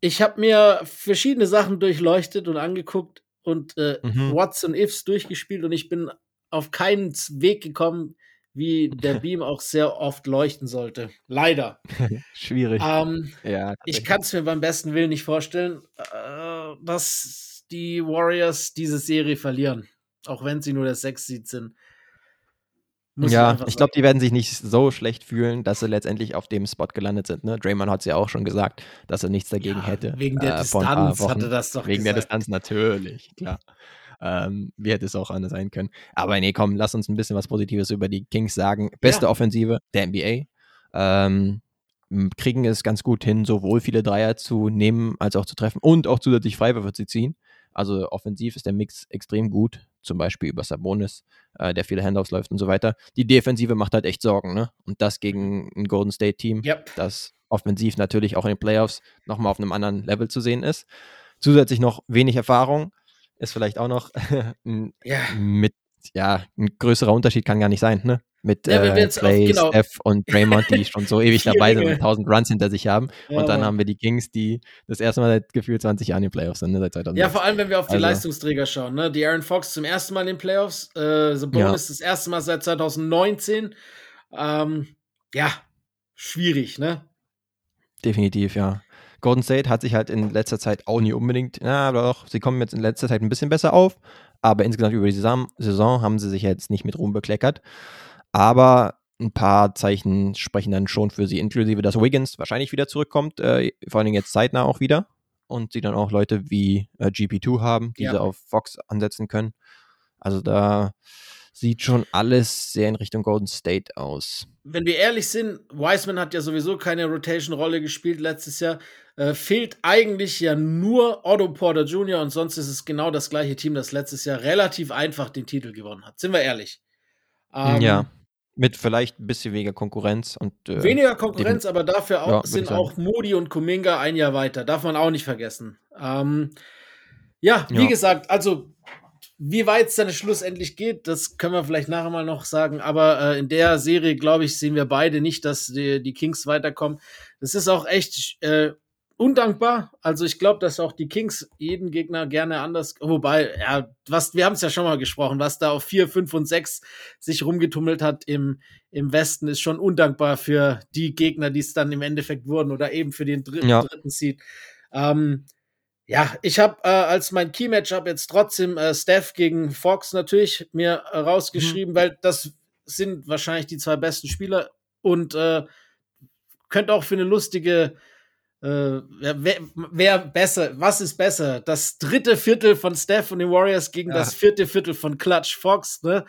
ich habe mir verschiedene Sachen durchleuchtet und angeguckt und äh, mhm. Whats und Ifs durchgespielt und ich bin auf keinen Weg gekommen, wie der Beam auch sehr oft leuchten sollte. Leider. Schwierig. Ähm, ja, ich kann es mir beim besten Willen nicht vorstellen, äh, dass die Warriors diese Serie verlieren. Auch wenn sie nur der Sechs-Seed sind. Muss ja, ich glaube, die werden sich nicht so schlecht fühlen, dass sie letztendlich auf dem Spot gelandet sind. Ne? Draymond hat es ja auch schon gesagt, dass er nichts dagegen ja, hätte. Wegen der äh, Distanz hatte das doch Wegen gesagt. der Distanz natürlich, klar. Ähm, wie hätte es auch anders sein können. Aber nee, komm, lass uns ein bisschen was Positives über die Kings sagen. Beste ja. Offensive der NBA. Ähm, kriegen es ganz gut hin, sowohl viele Dreier zu nehmen als auch zu treffen und auch zusätzlich Freiwürfe zu ziehen. Also offensiv ist der Mix extrem gut, zum Beispiel über Sabonis, äh, der viele Handoffs läuft und so weiter. Die Defensive macht halt echt Sorgen, ne? Und das gegen ein Golden State Team, yep. das offensiv natürlich auch in den Playoffs nochmal auf einem anderen Level zu sehen ist. Zusätzlich noch wenig Erfahrung, ist vielleicht auch noch ja. mit, ja, ein größerer Unterschied kann gar nicht sein, ne? Mit ja, äh, Clay, genau. Steph und Draymond, die schon so ewig dabei sind und 1000 Runs hinter sich haben. Ja, und dann Mann. haben wir die Kings, die das erste Mal seit gefühlt 20 Jahren in den Playoffs sind, ne? seit 2000. Ja, vor allem, wenn wir auf die also. Leistungsträger schauen, ne? Die Aaron Fox zum ersten Mal in den Playoffs, äh, The Bonus das erste Mal seit 2019. Ähm, ja, schwierig, ne? Definitiv, ja. Golden State hat sich halt in letzter Zeit auch nie unbedingt, na doch, sie kommen jetzt in letzter Zeit ein bisschen besser auf, aber insgesamt über die Saison haben sie sich jetzt nicht mit Ruhm bekleckert. Aber ein paar Zeichen sprechen dann schon für sie, inklusive dass Wiggins wahrscheinlich wieder zurückkommt, äh, vor allen Dingen jetzt zeitnah auch wieder. Und sie dann auch Leute wie äh, GP2 haben, die ja. sie auf Fox ansetzen können. Also da sieht schon alles sehr in Richtung Golden State aus. Wenn wir ehrlich sind, Wiseman hat ja sowieso keine Rotation-Rolle gespielt letztes Jahr. Äh, fehlt eigentlich ja nur Otto Porter Jr. und sonst ist es genau das gleiche Team, das letztes Jahr relativ einfach den Titel gewonnen hat. Sind wir ehrlich? Ähm, ja. Mit vielleicht ein bisschen weniger Konkurrenz und äh, weniger Konkurrenz, aber dafür auch, ja, sind auch Moody und Kuminga ein Jahr weiter. Darf man auch nicht vergessen. Ähm, ja, wie ja. gesagt, also wie weit es dann schlussendlich geht, das können wir vielleicht nachher mal noch sagen. Aber äh, in der Serie, glaube ich, sehen wir beide nicht, dass die, die Kings weiterkommen. Das ist auch echt äh, undankbar. Also ich glaube, dass auch die Kings jeden Gegner gerne anders, wobei, ja, was, wir haben es ja schon mal gesprochen, was da auf 4, 5 und 6 sich rumgetummelt hat im, im Westen, ist schon undankbar für die Gegner, die es dann im Endeffekt wurden oder eben für den dritten, ja. dritten Seed. Ähm, ja, ich habe äh, als mein Key-Matchup jetzt trotzdem äh, Steph gegen Fox natürlich mir äh, rausgeschrieben, mhm. weil das sind wahrscheinlich die zwei besten Spieler und äh, könnte auch für eine lustige äh, wer, wer, besser, was ist besser? Das dritte Viertel von Steph und den Warriors gegen ja. das vierte Viertel von Clutch Fox, ne?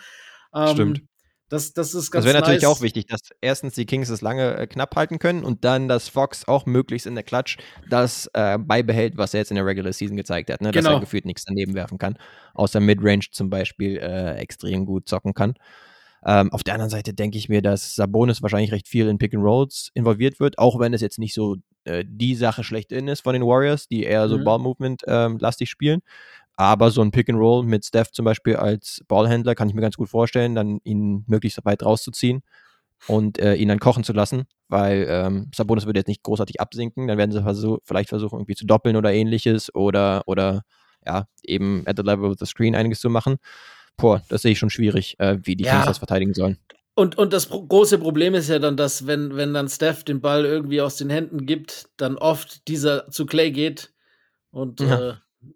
Ähm, Stimmt. Das, das ist ganz Das wäre nice. natürlich auch wichtig, dass erstens die Kings es lange äh, knapp halten können und dann, dass Fox auch möglichst in der Klatsch das äh, beibehält, was er jetzt in der Regular Season gezeigt hat, ne? dass Genau. er gefühlt nichts daneben werfen kann, außer Midrange zum Beispiel äh, extrem gut zocken kann. Ähm, auf der anderen Seite denke ich mir, dass Sabonis wahrscheinlich recht viel in Pick and Rolls involviert wird, auch wenn es jetzt nicht so äh, die Sache schlechthin ist von den Warriors, die eher so Mhm. Ball-Movement ähm, lastig spielen. Aber so ein Pick and Roll mit Steph zum Beispiel als Ballhändler kann ich mir ganz gut vorstellen, dann ihn möglichst weit rauszuziehen und äh, ihn dann kochen zu lassen, weil ähm, Sabonis würde jetzt nicht großartig absinken. Dann werden sie versuch vielleicht versuchen, irgendwie zu doppeln oder ähnliches oder, oder ja, eben at the level of the screen einiges zu machen. Boah, das sehe ich schon schwierig, äh, wie die Ja. Kings das verteidigen sollen. Und, und das große Problem ist ja dann, dass wenn, wenn dann Steph den Ball irgendwie aus den Händen gibt, dann oft dieser zu Clay geht. Und Ja. äh,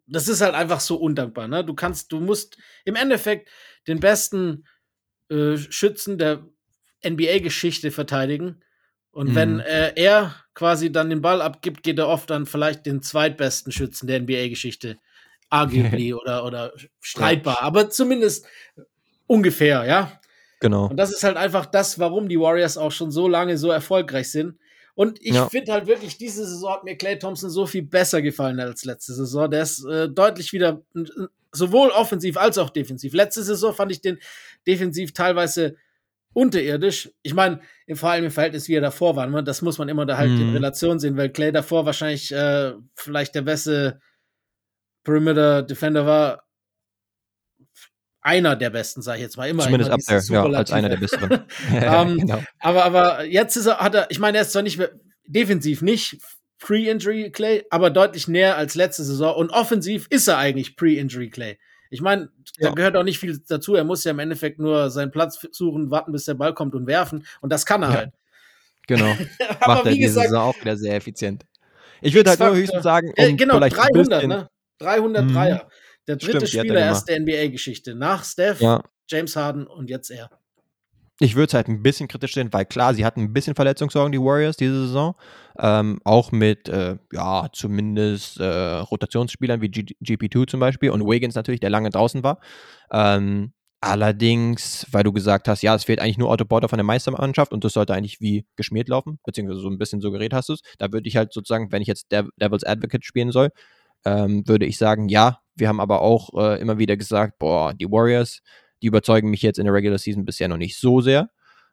das ist halt einfach so undankbar. Ne? Du kannst, du musst im Endeffekt den besten äh, Schützen der NBA-Geschichte verteidigen. Und Mhm. wenn äh, er quasi dann den Ball abgibt, geht er oft dann vielleicht den zweitbesten Schützen der NBA-Geschichte. Arguably oder, oder streitbar, aber zumindest ungefähr, ja. Genau. Und das ist halt einfach das, warum die Warriors auch schon so lange so erfolgreich sind. Und ich Ja. finde halt wirklich, diese Saison hat mir Clay Thompson so viel besser gefallen als letzte Saison. Der ist äh, deutlich wieder sowohl offensiv als auch defensiv. Letzte Saison fand ich den defensiv teilweise unterirdisch. Ich meine, vor allem im Verhältnis, wie er davor war. Ne? Das muss man immer da halt in Mhm. Relation sehen, weil Clay davor wahrscheinlich äh, vielleicht der beste Perimeter Defender war. Einer der besten, sage ich jetzt mal immer. Zumindest immer up there, ja, als einer der besseren. Ähm, genau. Aber, aber jetzt ist er, hat er, ich meine, er ist zwar nicht mehr, defensiv nicht Pre-Injury Clay, aber deutlich näher als letzte Saison. Und offensiv ist er eigentlich Pre-Injury Clay. Ich meine, da Ja. gehört auch nicht viel dazu. Er muss ja im Endeffekt nur seinen Platz suchen, warten, bis der Ball kommt und werfen. Und das kann er Ja. halt. Genau. aber Macht er wie diese gesagt, Saison auch wieder sehr effizient. Ich würde halt nur höchstens sagen, um äh, genau, vielleicht ein 300, bisschen, ne? 300 Mhm. Dreier. Der dritte Stimmt, er Spieler erst der NBA-Geschichte. Nach Steph, Ja, James Harden und jetzt er. ich würde es halt ein bisschen kritisch sehen, weil klar, sie hatten ein bisschen Verletzungssorgen, die Warriors, diese Saison. Ähm, auch mit, äh, ja, zumindest äh, Rotationsspielern wie G GP2 zum Beispiel und Wiggins natürlich, der lange draußen war. Ähm, allerdings, weil du gesagt hast, ja, es fehlt eigentlich nur Otto Porter von der Meistermannschaft und das sollte eigentlich wie geschmiert laufen, beziehungsweise so ein bisschen suggeriert hast du es. Da würde ich halt sozusagen, wenn ich jetzt Dev Devil's Advocate spielen soll, ähm, würde ich sagen, ja, wir haben aber auch äh, immer wieder gesagt, boah, die Warriors, die überzeugen mich jetzt in der Regular Season bisher noch nicht so sehr.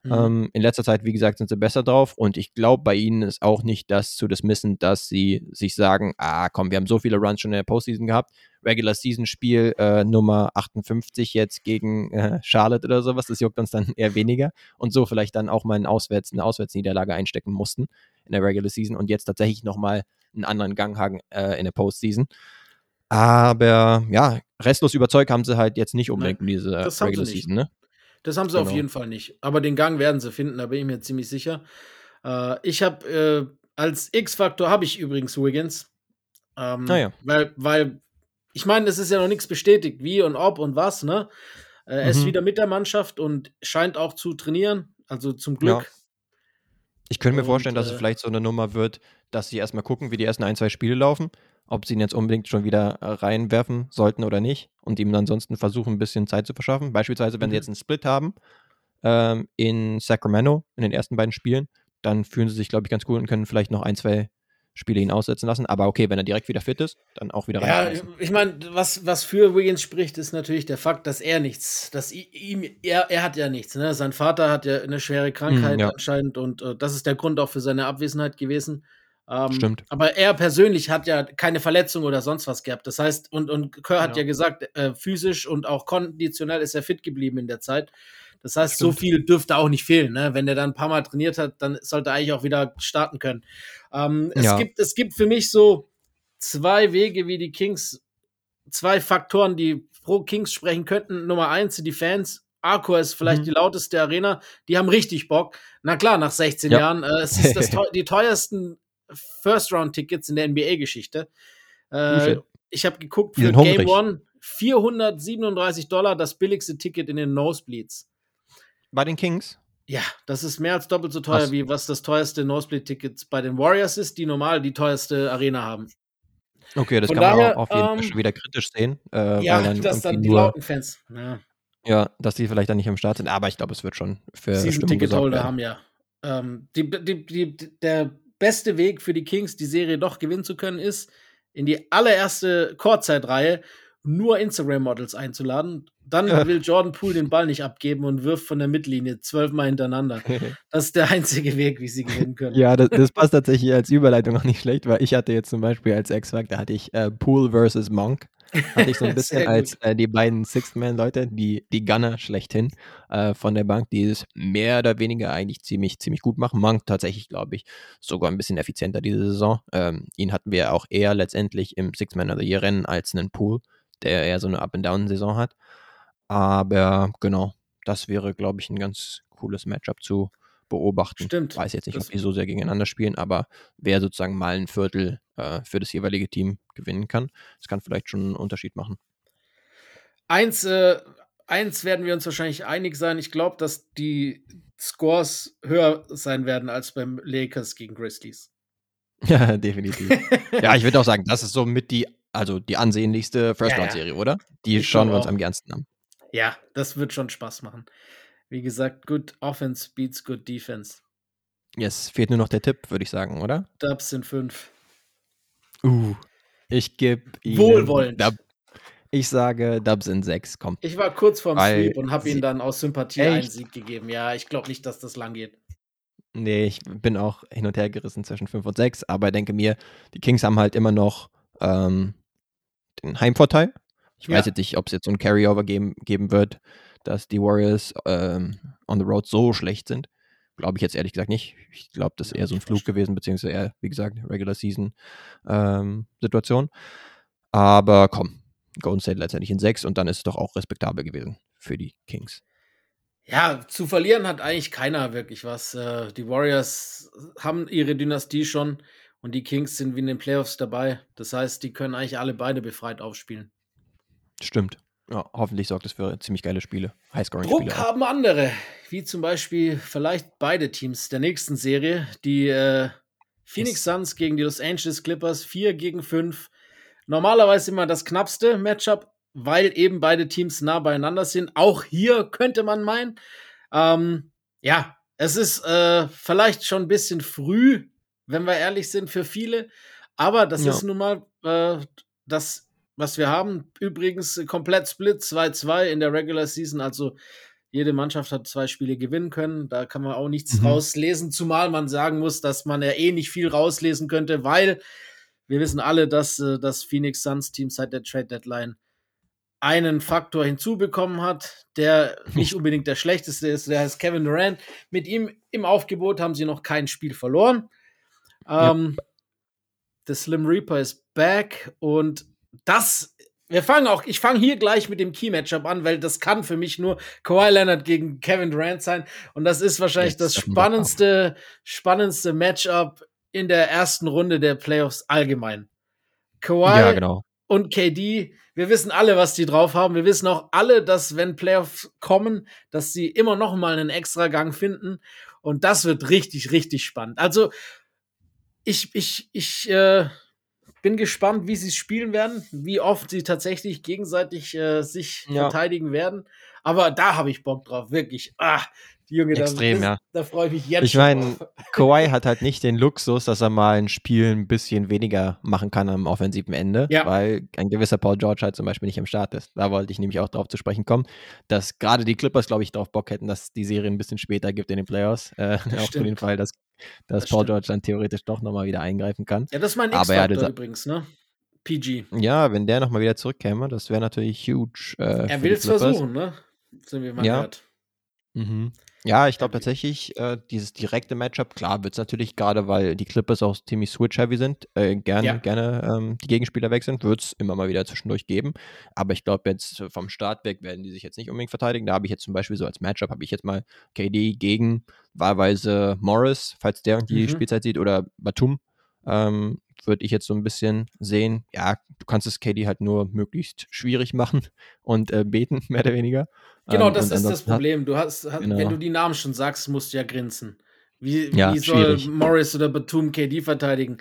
Mhm. Ähm, in letzter Zeit, wie gesagt, sind sie besser drauf. Und ich glaube, bei ihnen ist auch nicht das zu dismissen, dass sie sich sagen, ah komm, wir haben so viele Runs schon in der Postseason gehabt, Regular Season Spiel äh, Nummer 58 jetzt gegen äh, Charlotte oder sowas, das juckt uns dann eher weniger. Und so vielleicht dann auch mal einen Auswärts, eine Auswärtsniederlage einstecken mussten in der Regular Season. Und jetzt tatsächlich nochmal einen anderen Gang haben äh, in der Postseason. Aber ja, restlos überzeugt haben sie halt jetzt nicht unbedingt in dieser das haben sie Regular. Season, ne? Das haben sie auf Genau. jeden Fall nicht. Aber den Gang werden sie finden, da bin ich mir ziemlich sicher. Äh, ich habe äh, als X-Faktor habe ich übrigens Wiggins. Ähm, Ah ja. Weil, weil, ich meine, es ist ja noch nichts bestätigt, wie und ob und was, ne? Äh, Er ist Mhm. wieder mit der Mannschaft und scheint auch zu trainieren. Also zum Glück. Ich könnte mir Und, vorstellen, dass äh, es vielleicht so eine Nummer wird, dass sie erstmal gucken, wie die ersten ein, zwei Spiele laufen, ob sie ihn jetzt unbedingt schon wieder äh, reinwerfen sollten oder nicht und ihm ansonsten versuchen, ein bisschen Zeit zu verschaffen. Beispielsweise, wenn Mhm. sie jetzt einen Split haben ähm, in Sacramento in den ersten beiden Spielen, dann fühlen sie sich, glaube ich, ganz gut und können vielleicht noch ein, zwei Spiele ihn aussetzen lassen. Aber okay, wenn er direkt wieder fit ist, dann auch wieder Ja, reinschmeißen. ich meine, was, was für Wiggins spricht, ist natürlich der Fakt, dass er nichts, dass ihm, er, er hat ja nichts, ne? Sein Vater hat ja eine schwere Krankheit Mhm, ja. anscheinend und äh, das ist der Grund auch für seine Abwesenheit gewesen. Ähm, Stimmt. Aber er persönlich hat ja keine Verletzung oder sonst was gehabt. Das heißt, und, und Kerr hat Ja. ja gesagt, äh, physisch und auch konditionell ist er fit geblieben in der Zeit. Das heißt, so Stimmt. viel dürfte auch nicht fehlen. Ne? Wenn er dann ein paar Mal trainiert hat, dann sollte er eigentlich auch wieder starten können. Ähm, es, Ja. gibt, es gibt für mich so zwei Wege, wie die Kings, zwei Faktoren, die pro Kings sprechen könnten. Nummer eins sind die Fans. Arco ist vielleicht Mhm. die lauteste Arena. Die haben richtig Bock. Na klar, nach 16 Ja. Jahren. Äh, es ist das die teuersten First-Round-Tickets in der NBA-Geschichte. Äh, shit. ich habe geguckt Die für Game hungrig. One 437 Dollar, das billigste Ticket in den Nosebleeds. Bei den Kings? Ja, das ist mehr als doppelt so teuer, Krass. wie was das teuerste Nosebleed-Ticket bei den Warriors ist, die normal die teuerste Arena haben. Okay, das Von kann man daher, auch auf jeden Fall ähm, schon wieder kritisch sehen. Äh, Ja, dann das dann die lauten Fans. Ja. Ja, dass die vielleicht dann nicht am Start sind, aber ich glaube, es wird schon für Season-Ticket-Holder haben ja. Ähm, die, die, die, der beste Weg für die Kings, die Serie doch gewinnen zu können, ist, in die allererste Courtzeit-Reihe nur Instagram-Models einzuladen. Dann will Jordan Poole den Ball nicht abgeben und wirft von der Mittellinie zwölfmal hintereinander. Das ist der einzige Weg, wie sie gewinnen können. ja, das, das, passt tatsächlich als Überleitung auch nicht schlecht, weil ich hatte jetzt zum Beispiel als X-Factor hatte ich äh, Poole versus Monk. Hatte ich so ein bisschen als äh, die beiden Sixth-Man-Leute, die, die Gunner schlechthin äh, von der Bank, die es mehr oder weniger eigentlich ziemlich, ziemlich gut machen. Monk tatsächlich, glaube ich, sogar ein bisschen effizienter diese Saison. Ähm, ihn hatten wir auch eher letztendlich im Six-Man of the Year-Rennen als einen Pool, der eher so eine Up-and-Down-Saison hat. Aber genau, das wäre, glaube ich, ein ganz cooles Matchup zu beobachten. Stimmt. Weiß jetzt nicht, ob die so sehr gegeneinander spielen, aber wer sozusagen mal ein Viertel äh, für das jeweilige Team gewinnen kann, das kann vielleicht schon einen Unterschied machen. Eins, äh, eins werden wir uns wahrscheinlich einig sein. Ich glaube, dass die Scores höher sein werden als beim Lakers gegen Grizzlies. Ja, definitiv. ja, ich würde auch sagen, das ist so mit die, also die ansehnlichste First-Round-Serie, ja, ja. oder? Die ich schauen wir uns am gernsten an. Ja, das wird schon Spaß machen. Wie gesagt, good offense beats good defense. Yes, fehlt nur noch der Tipp, würde ich sagen, oder? Dubs sind fünf. Uh, ich gebe Wohlwollend. Dub, ich sage Dubs in sechs, komm. Ich war kurz vorm Sweep und habe ihnen dann aus Sympathie echt? einen Sieg gegeben. Ja, ich glaube nicht, dass das lang geht. Nee, ich bin auch hin und her gerissen zwischen 5 und 6, aber denke mir, die Kings haben halt immer noch ähm, den Heimvorteil. Ich ja. weiß jetzt nicht, ob es jetzt so ein Carryover geben, geben wird, dass die Warriors ähm, on the road so schlecht sind. Glaube ich jetzt ehrlich gesagt nicht. Ich glaube, das ist eher so ein Flug gewesen, beziehungsweise eher, wie gesagt, Regular Season ähm, Situation. Aber komm, Golden State letztendlich in 6 und dann ist es doch auch respektabel gewesen für die Kings. Ja, zu verlieren hat eigentlich keiner wirklich was. Äh, die Warriors haben ihre Dynastie schon und die Kings sind wie in den Playoffs dabei. Das heißt, die können eigentlich alle beide befreit aufspielen. Stimmt. Ja, hoffentlich sorgt es für ziemlich geile Spiele. Highscoring-Spiele. Druck haben andere, wie zum Beispiel vielleicht beide Teams der nächsten Serie. Die äh, Phoenix yes. Suns gegen die Los Angeles Clippers, 4 gegen 5. Normalerweise immer das knappste Matchup, weil eben beide Teams nah beieinander sind. Auch hier könnte man meinen. Ähm, ja, es ist äh, vielleicht schon ein bisschen früh, wenn wir ehrlich sind, für viele. Aber das ja. ist nun mal äh, das was wir haben. Übrigens komplett Split 2-2 in der Regular Season. Also jede Mannschaft hat zwei Spiele gewinnen können. Da kann man auch nichts mhm. rauslesen, zumal man sagen muss, dass man ja eh nicht viel rauslesen könnte, weil wir wissen alle, dass äh, das Phoenix Suns Team seit der Trade Deadline einen Faktor hinzubekommen hat, der nicht unbedingt der schlechteste ist. Der heißt Kevin Durant. Mit ihm im Aufgebot haben sie noch kein Spiel verloren. Ähm, ja. Der Slim Reaper ist back und das wir fangen auch, ich fange hier gleich mit dem Key-Matchup an, weil das kann für mich nur Kawhi Leonard gegen Kevin Durant sein. Und das ist wahrscheinlich Jetzt das spannendste, spannendste Matchup in der ersten Runde der Playoffs allgemein. Kawhi ja, genau. und KD, wir wissen alle, was die drauf haben. Wir wissen auch alle, dass wenn Playoffs kommen, dass sie immer noch mal einen extra Gang finden. Und das wird richtig, richtig spannend. Also, ich, ich, ich, äh, bin gespannt, wie sie es spielen werden, wie oft sie tatsächlich gegenseitig äh, sich ja. verteidigen werden. Aber da habe ich Bock drauf, wirklich. Ah, Junge, Extrem, da, ja. da freue ich mich jetzt. Ich meine, Kawhi hat halt nicht den Luxus, dass er mal ein Spiel ein bisschen weniger machen kann am offensiven Ende, ja. weil ein gewisser Paul George halt zum Beispiel nicht am Start ist. Da wollte ich nämlich auch drauf zu sprechen kommen, dass gerade die Clippers, glaube ich, darauf Bock hätten, dass die Serie ein bisschen später gibt in den Playoffs. Äh, auch für den Fall, dass, dass das Paul stimmt. George dann theoretisch doch nochmal wieder eingreifen kann. Ja, das ist mein X-Faktor übrigens, ne? PG. Ja, wenn der nochmal wieder zurückkäme, das wäre natürlich huge. Äh, er will es versuchen, ne? So wie man ja. hört. Mhm. Ja, ich glaube tatsächlich, äh, dieses direkte Matchup, klar wird es natürlich, gerade weil die Clippers auch ziemlich switch-heavy sind, äh, gerne, ja. gerne ähm, die Gegenspieler weg sind, wird es immer mal wieder zwischendurch geben. Aber ich glaube, jetzt vom Start weg werden die sich jetzt nicht unbedingt verteidigen. Da habe ich jetzt zum Beispiel so als Matchup, habe ich jetzt mal KD gegen wahlweise Morris, falls der die mhm. Spielzeit sieht, oder Batum. Ähm, würde ich jetzt so ein bisschen sehen, ja, du kannst es KD halt nur möglichst schwierig machen und äh, beten, mehr oder weniger. Genau, ähm, das ist das Problem. Du hast, genau. wenn du die Namen schon sagst, musst du ja grinsen. Wie, ja, wie soll schwierig. Morris oder Batum KD verteidigen?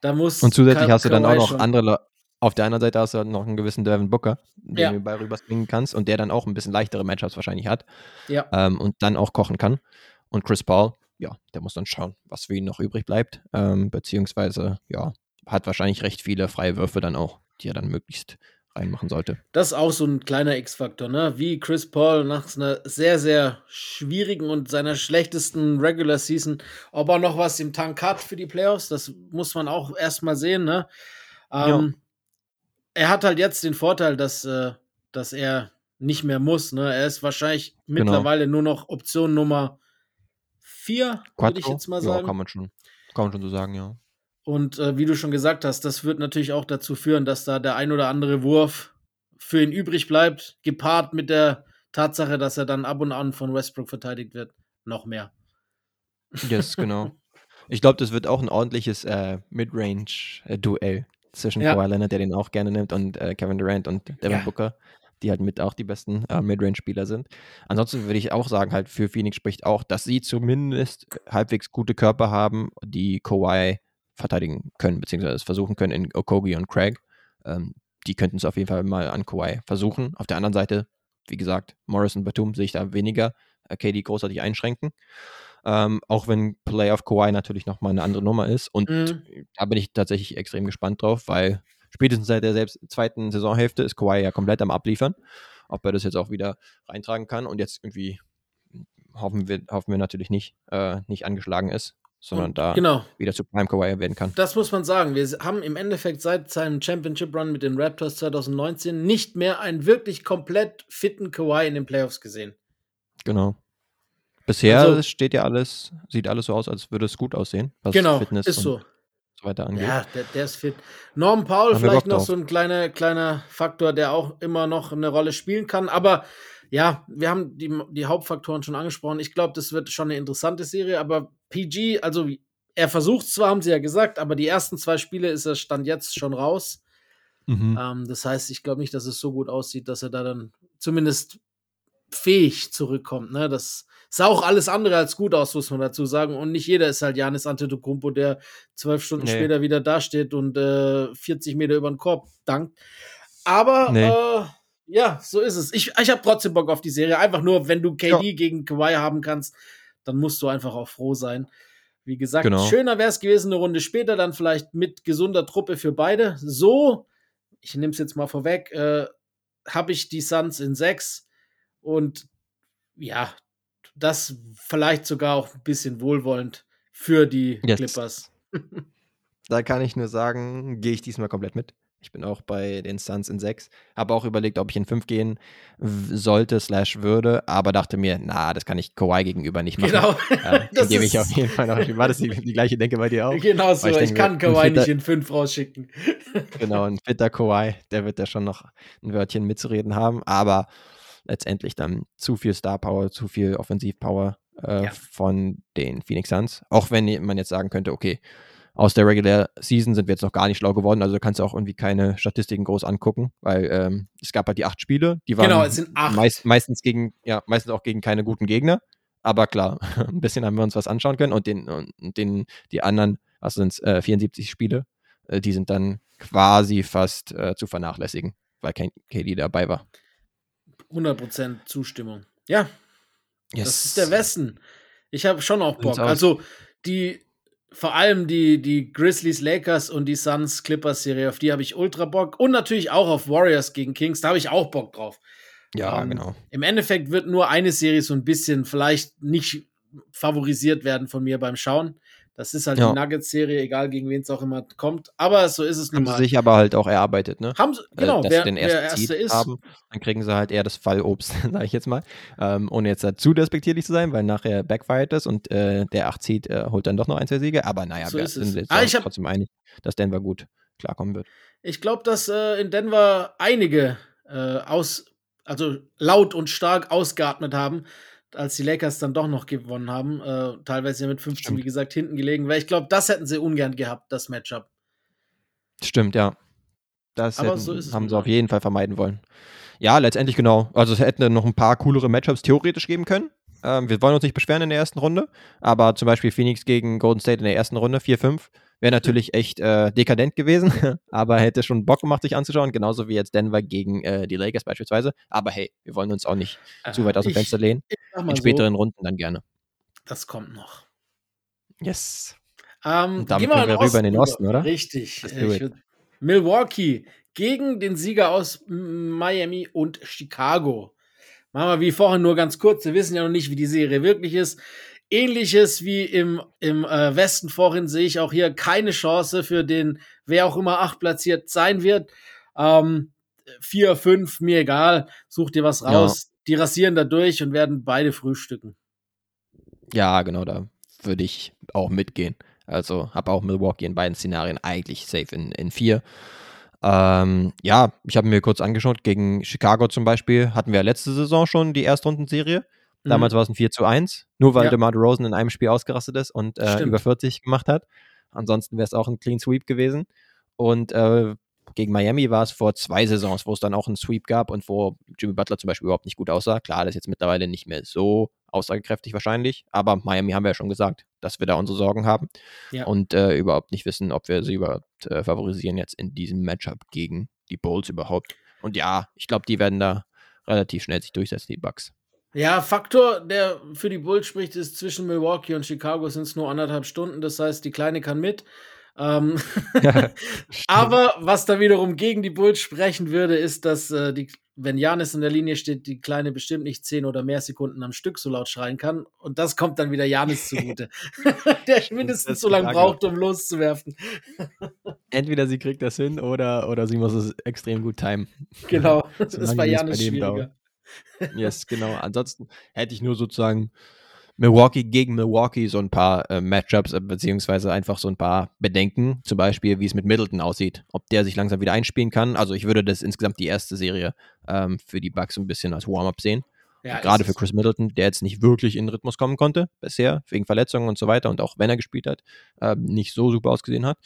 Da muss und zusätzlich Ka hast du dann auch noch andere, Auf der anderen Seite hast du noch einen gewissen Devin Booker, den Ja. du bei rüberspringen kannst und der dann auch ein bisschen leichtere Matchups wahrscheinlich hat Ja. ähm, und dann auch kochen kann. Und Chris Paul, ja, der muss dann schauen, was für ihn noch übrig bleibt, ähm, beziehungsweise, ja, hat wahrscheinlich recht viele freie Würfe dann auch, die er dann möglichst reinmachen sollte. Das ist auch so ein kleiner X-Faktor, ne? Wie Chris Paul nach einer sehr, sehr schwierigen und seiner schlechtesten Regular Season, ob er noch was im Tank hat für die Playoffs, das muss man auch erstmal sehen, ne? Ähm, Er hat halt jetzt den Vorteil, dass, äh, dass er nicht mehr muss, ne? Er ist wahrscheinlich Genau. mittlerweile nur noch Option Nummer vier, würde ich jetzt mal Ja, sagen. kann man schon, kann man schon so sagen, ja. Und äh, wie du schon gesagt hast, das wird natürlich auch dazu führen, dass da der ein oder andere Wurf für ihn übrig bleibt, gepaart mit der Tatsache, dass er dann ab und an von Westbrook verteidigt wird. Noch mehr. Yes, genau. Ich glaube, das wird auch ein ordentliches äh, Midrange-Duell zwischen Ja. Kawhi Leonard, der den auch gerne nimmt, und äh, Kevin Durant und Devin Ja. Booker, die halt mit auch die besten äh, Midrange-Spieler sind. Ansonsten würde ich auch sagen, halt für Phoenix spricht auch, dass sie zumindest halbwegs gute Körper haben, die Kawhi verteidigen können, beziehungsweise es versuchen können in Okogi und Craig. Ähm, die könnten es auf jeden Fall mal an Kawhi versuchen. Auf der anderen Seite, wie gesagt, Morris und Batum sehe ich da weniger äh, KD großartig einschränken. Ähm, auch wenn Play of Kawhi natürlich nochmal eine andere Nummer ist. Und Mhm. da bin ich tatsächlich extrem gespannt drauf, weil spätestens seit der selbst zweiten Saisonhälfte ist Kawhi ja komplett am Abliefern. Ob er das jetzt auch wieder reintragen kann und jetzt irgendwie hoffen wir, hoffen wir natürlich nicht, äh, nicht angeschlagen ist, sondern Und da Genau, wieder zu Prime Kawhi werden kann. das muss man sagen. Wir haben im Endeffekt seit seinem Championship Run mit den Raptors 2019 nicht mehr einen wirklich komplett fitten Kawhi in den Playoffs gesehen. Genau. Bisher Also- steht ja alles, sieht alles so aus, als würde es gut aussehen, was genau, Fitness ist und so. so weiter angeht. Ja, der, der ist fit. Norm Paul, vielleicht noch drauf. so ein kleiner, kleiner Faktor, der auch immer noch eine Rolle spielen kann. Aber ja, wir haben die, die Hauptfaktoren schon angesprochen. Ich glaube, das wird schon eine interessante Serie. Aber PG, also er versucht zwar, haben sie ja gesagt, aber die ersten zwei Spiele ist er Stand jetzt schon raus. Mhm. Ähm, das heißt, ich glaube nicht, dass es so gut aussieht, dass er da dann zumindest fähig zurückkommt. Ne? Das sah auch alles andere als gut aus, muss man dazu sagen. Und nicht jeder ist halt Janis Antetokounmpo, der zwölf Stunden Nee. später wieder dasteht und äh, 40 Meter über den Korb dankt. Aber Nee. äh, ja, so ist es. Ich, ich habe trotzdem Bock auf die Serie. Einfach nur, wenn du KD gegen Kawhi haben kannst, dann musst du einfach auch froh sein. Wie gesagt, Genau. schöner wäre es gewesen, eine Runde später, dann vielleicht mit gesunder Truppe für beide. So, ich nehme es jetzt mal vorweg, äh, habe ich die Suns in sechs und ja, das vielleicht sogar auch ein bisschen wohlwollend für die Yes. Clippers. Da kann ich nur sagen, gehe ich diesmal komplett mit. Ich bin auch bei den Suns in 6. Habe auch überlegt, ob ich in 5 gehen sollte, slash würde, aber dachte mir, na, das kann ich Kawhi gegenüber nicht machen. Genau. Äh, Das gebe ich auf jeden Fall noch. War das die, die gleiche Denke bei dir auch? Genau so, ich ich, kann Kawhi nicht in fünf rausschicken. Genau, ein fitter Kawhi, der wird da schon noch ein Wörtchen mitzureden haben, aber letztendlich dann zu viel Star Power, zu viel Offensivpower äh, Ja. von den Phoenix Suns. Auch wenn man jetzt sagen könnte, okay, aus der Regular Season sind wir jetzt noch gar nicht schlau geworden, also du kannst auch irgendwie keine Statistiken groß angucken, weil ähm, es gab halt die acht Spiele, die waren Genau, es sind acht. Meist, meistens gegen, ja, meistens auch gegen keine guten Gegner. Aber klar, ein bisschen haben wir uns was anschauen können und den, und den, die anderen, was sind es, äh, 74 Spiele, äh, die sind dann quasi fast äh, zu vernachlässigen, weil kein KD dabei war. 100% Zustimmung. Ja, Yes. das ist der Westen. Ich habe schon auch Bock. Also die vor allem die, die Grizzlies, Lakers und die Suns Clippers Serie, auf die habe ich ultra Bock. Und natürlich auch auf Warriors gegen Kings, da habe ich auch Bock drauf. Ja, Ähm, genau. Im Endeffekt wird nur eine Serie so ein bisschen vielleicht nicht favorisiert werden von mir beim Schauen. Das ist halt Ja. die Nuggets-Serie, egal gegen wen es auch immer kommt. Aber so ist es nun Haben sie mal. sich aber halt auch erarbeitet, ne? Haben sie, genau, äh, dass wer, sie den wer ersten Erste Seed ist. haben, dann kriegen sie halt eher das Fallobst, sage ich jetzt mal. Ähm, ohne jetzt dazu despektierlich zu sein, weil nachher backfired ist und äh, der 8 Seed äh, holt dann doch noch ein, zwei Siege. Aber naja, So wir sind jetzt Ah, hab- trotzdem einig, dass Denver gut klarkommen wird. Ich glaube, dass äh, in Denver einige äh, aus, also laut und stark ausgeatmet haben, als die Lakers dann doch noch gewonnen haben. Äh, teilweise ja mit 15, Stimmt. wie gesagt, hinten gelegen. Weil ich glaube, das hätten sie ungern gehabt, das Matchup. Stimmt, ja. Das hätten, so haben sie auf jeden Fall vermeiden wollen. Ja, letztendlich genau. Also es hätten noch ein paar coolere Matchups theoretisch geben können. Ähm, wir wollen uns nicht beschweren in der ersten Runde, aber zum Beispiel Phoenix gegen Golden State in der ersten Runde, 4-5, Wäre natürlich echt äh, dekadent gewesen, aber hätte schon Bock gemacht, sich anzuschauen, genauso wie jetzt Denver gegen äh, die Lakers beispielsweise. Aber hey, wir wollen uns auch nicht äh, zu weit aus dem ich, Fenster lehnen. In späteren so, Runden dann gerne. Das kommt noch. Yes. Ähm, Und damit gehen wir, wir rüber in den Osten, oder? Richtig. Würd, Milwaukee gegen den Sieger aus Miami und Chicago. Machen wir wie vorhin nur ganz kurz. Wir wissen ja noch nicht, wie die Serie wirklich ist. Ähnliches wie im, im äh, Westen vorhin sehe ich auch hier keine Chance für den, wer auch immer acht platziert sein wird. Ähm, vier, fünf, mir egal. Such dir was raus. Ja. Die rasieren da durch und werden beide frühstücken. Ja, genau, da würde ich auch mitgehen. Also habe auch Milwaukee in beiden Szenarien eigentlich safe in, in vier. Ähm, ja, ich habe mir kurz angeschaut, gegen Chicago zum Beispiel hatten wir letzte Saison schon die Erstrundenserie. Mhm. Damals war es ein 4 zu 1, nur weil ja. DeMar Rosen in einem Spiel ausgerastet ist und äh, über 40 gemacht hat. Ansonsten wäre es auch ein Clean Sweep gewesen. Und äh, gegen Miami war es vor zwei Saisons, wo es dann auch einen Sweep gab und wo Jimmy Butler zum Beispiel überhaupt nicht gut aussah. Klar, das ist jetzt mittlerweile nicht mehr so aussagekräftig wahrscheinlich, aber Miami haben wir ja schon gesagt, dass wir da unsere Sorgen haben ja. und äh, überhaupt nicht wissen, ob wir sie überhaupt äh, favorisieren jetzt in diesem Matchup gegen die Bulls überhaupt. Und ja, ich glaube, die werden da relativ schnell sich durchsetzen, die Bucks. Ja, Faktor, der für die Bulls spricht, ist zwischen Milwaukee und Chicago sind es nur anderthalb Stunden. Das heißt, die Kleine kann mit. Ähm ja, aber was da wiederum gegen die Bulls sprechen würde, ist, dass äh, die, wenn Janis in der Linie steht, die Kleine bestimmt nicht zehn oder mehr Sekunden am Stück so laut schreien kann. Und das kommt dann wieder Janis zugute, der mindestens so lange braucht, um loszuwerfen. Entweder sie kriegt das hin oder, oder sie muss es extrem gut timen. Genau, das ist bei Janis schwieriger. Dauert. Yes, genau. Ansonsten hätte ich nur sozusagen Milwaukee gegen Milwaukee so ein paar äh, Matchups, äh, beziehungsweise einfach so ein paar Bedenken. Zum Beispiel, wie es mit Middleton aussieht, ob der sich langsam wieder einspielen kann. Also ich würde das insgesamt die erste Serie ähm, für die Bucks ein bisschen als Warm-up sehen. Ja, Gerade für Chris Middleton, der jetzt nicht wirklich in den Rhythmus kommen konnte bisher, wegen Verletzungen und so weiter und auch wenn er gespielt hat, äh, nicht so super ausgesehen hat.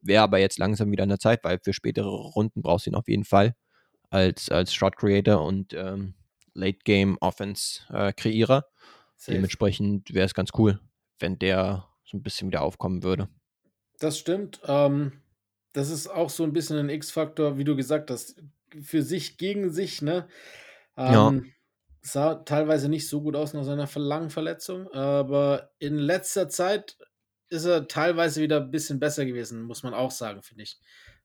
Wäre aber jetzt langsam wieder an der Zeit, weil für spätere Runden brauchst du ihn auf jeden Fall als, als Shot Creator und ähm, Late Game Offense äh. Dementsprechend wäre es ganz cool, wenn der so ein bisschen wieder aufkommen würde. Das stimmt. Ähm, das ist auch so ein bisschen ein X-Faktor, wie du gesagt hast, für sich gegen sich, ne? Ähm, ja. Sah teilweise nicht so gut aus nach seiner langen Verletzung, aber in letzter Zeit ist er teilweise wieder ein bisschen besser gewesen, muss man auch sagen, finde ich.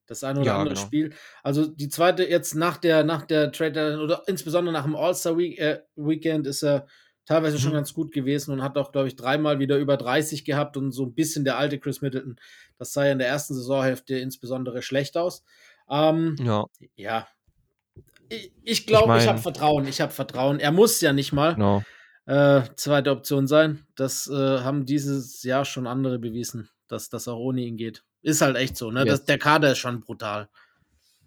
Das eine oder ja, andere genau. Spiel. Also die zweite jetzt nach der, nach der Trade oder insbesondere nach dem All-Star-Weekend äh, ist er teilweise schon mhm. ganz gut gewesen und hat auch, glaube ich, dreimal wieder über 30 gehabt und so ein bisschen der alte Chris Middleton. Das sah ja in der ersten Saisonhälfte insbesondere schlecht aus. Ähm, ja. Ja. Ich, ich glaube, ich, mein, ich habe Vertrauen. Ich habe Vertrauen. Er muss ja nicht mal no. äh, zweite Option sein. Das äh, haben dieses Jahr schon andere bewiesen, dass das auch ohne ihn geht. Ist halt echt so. Ne? Das, der Kader ist schon brutal.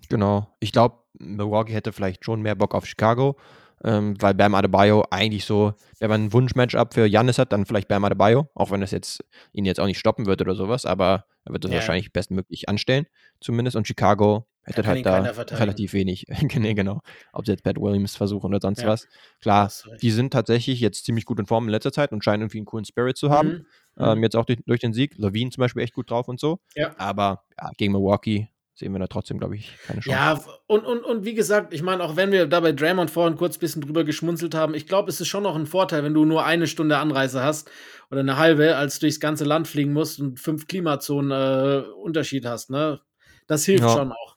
Genau. Ich glaube, Milwaukee hätte vielleicht schon mehr Bock auf Chicago ähm, weil Bam Adebayo eigentlich so, wenn man ein Wunsch-Matchup für Janis hat, dann vielleicht Bam Adebayo, auch wenn das jetzt ihn jetzt auch nicht stoppen wird oder sowas, aber er wird das ja. wahrscheinlich bestmöglich anstellen, zumindest. Und Chicago hätte halt da relativ wenig. nee, genau. Ob sie jetzt Pat Williams versuchen oder sonst ja. was. Klar, die sind tatsächlich jetzt ziemlich gut in Form in letzter Zeit und scheinen irgendwie einen coolen Spirit zu haben. Mhm. Ähm, mhm. jetzt auch durch, durch, den Sieg. Levine zum Beispiel echt gut drauf und so. Ja. Aber ja, gegen Milwaukee sehen wir da trotzdem, glaube ich, keine Chance. Ja, und, und, und wie gesagt, ich meine, auch wenn wir da bei Draymond vorhin kurz ein bisschen drüber geschmunzelt haben, ich glaube, es ist schon noch ein Vorteil, wenn du nur eine Stunde Anreise hast oder eine halbe, als durchs ganze Land fliegen musst und fünf Klimazonen äh, Unterschied hast, ne? Das hilft ja. schon auch.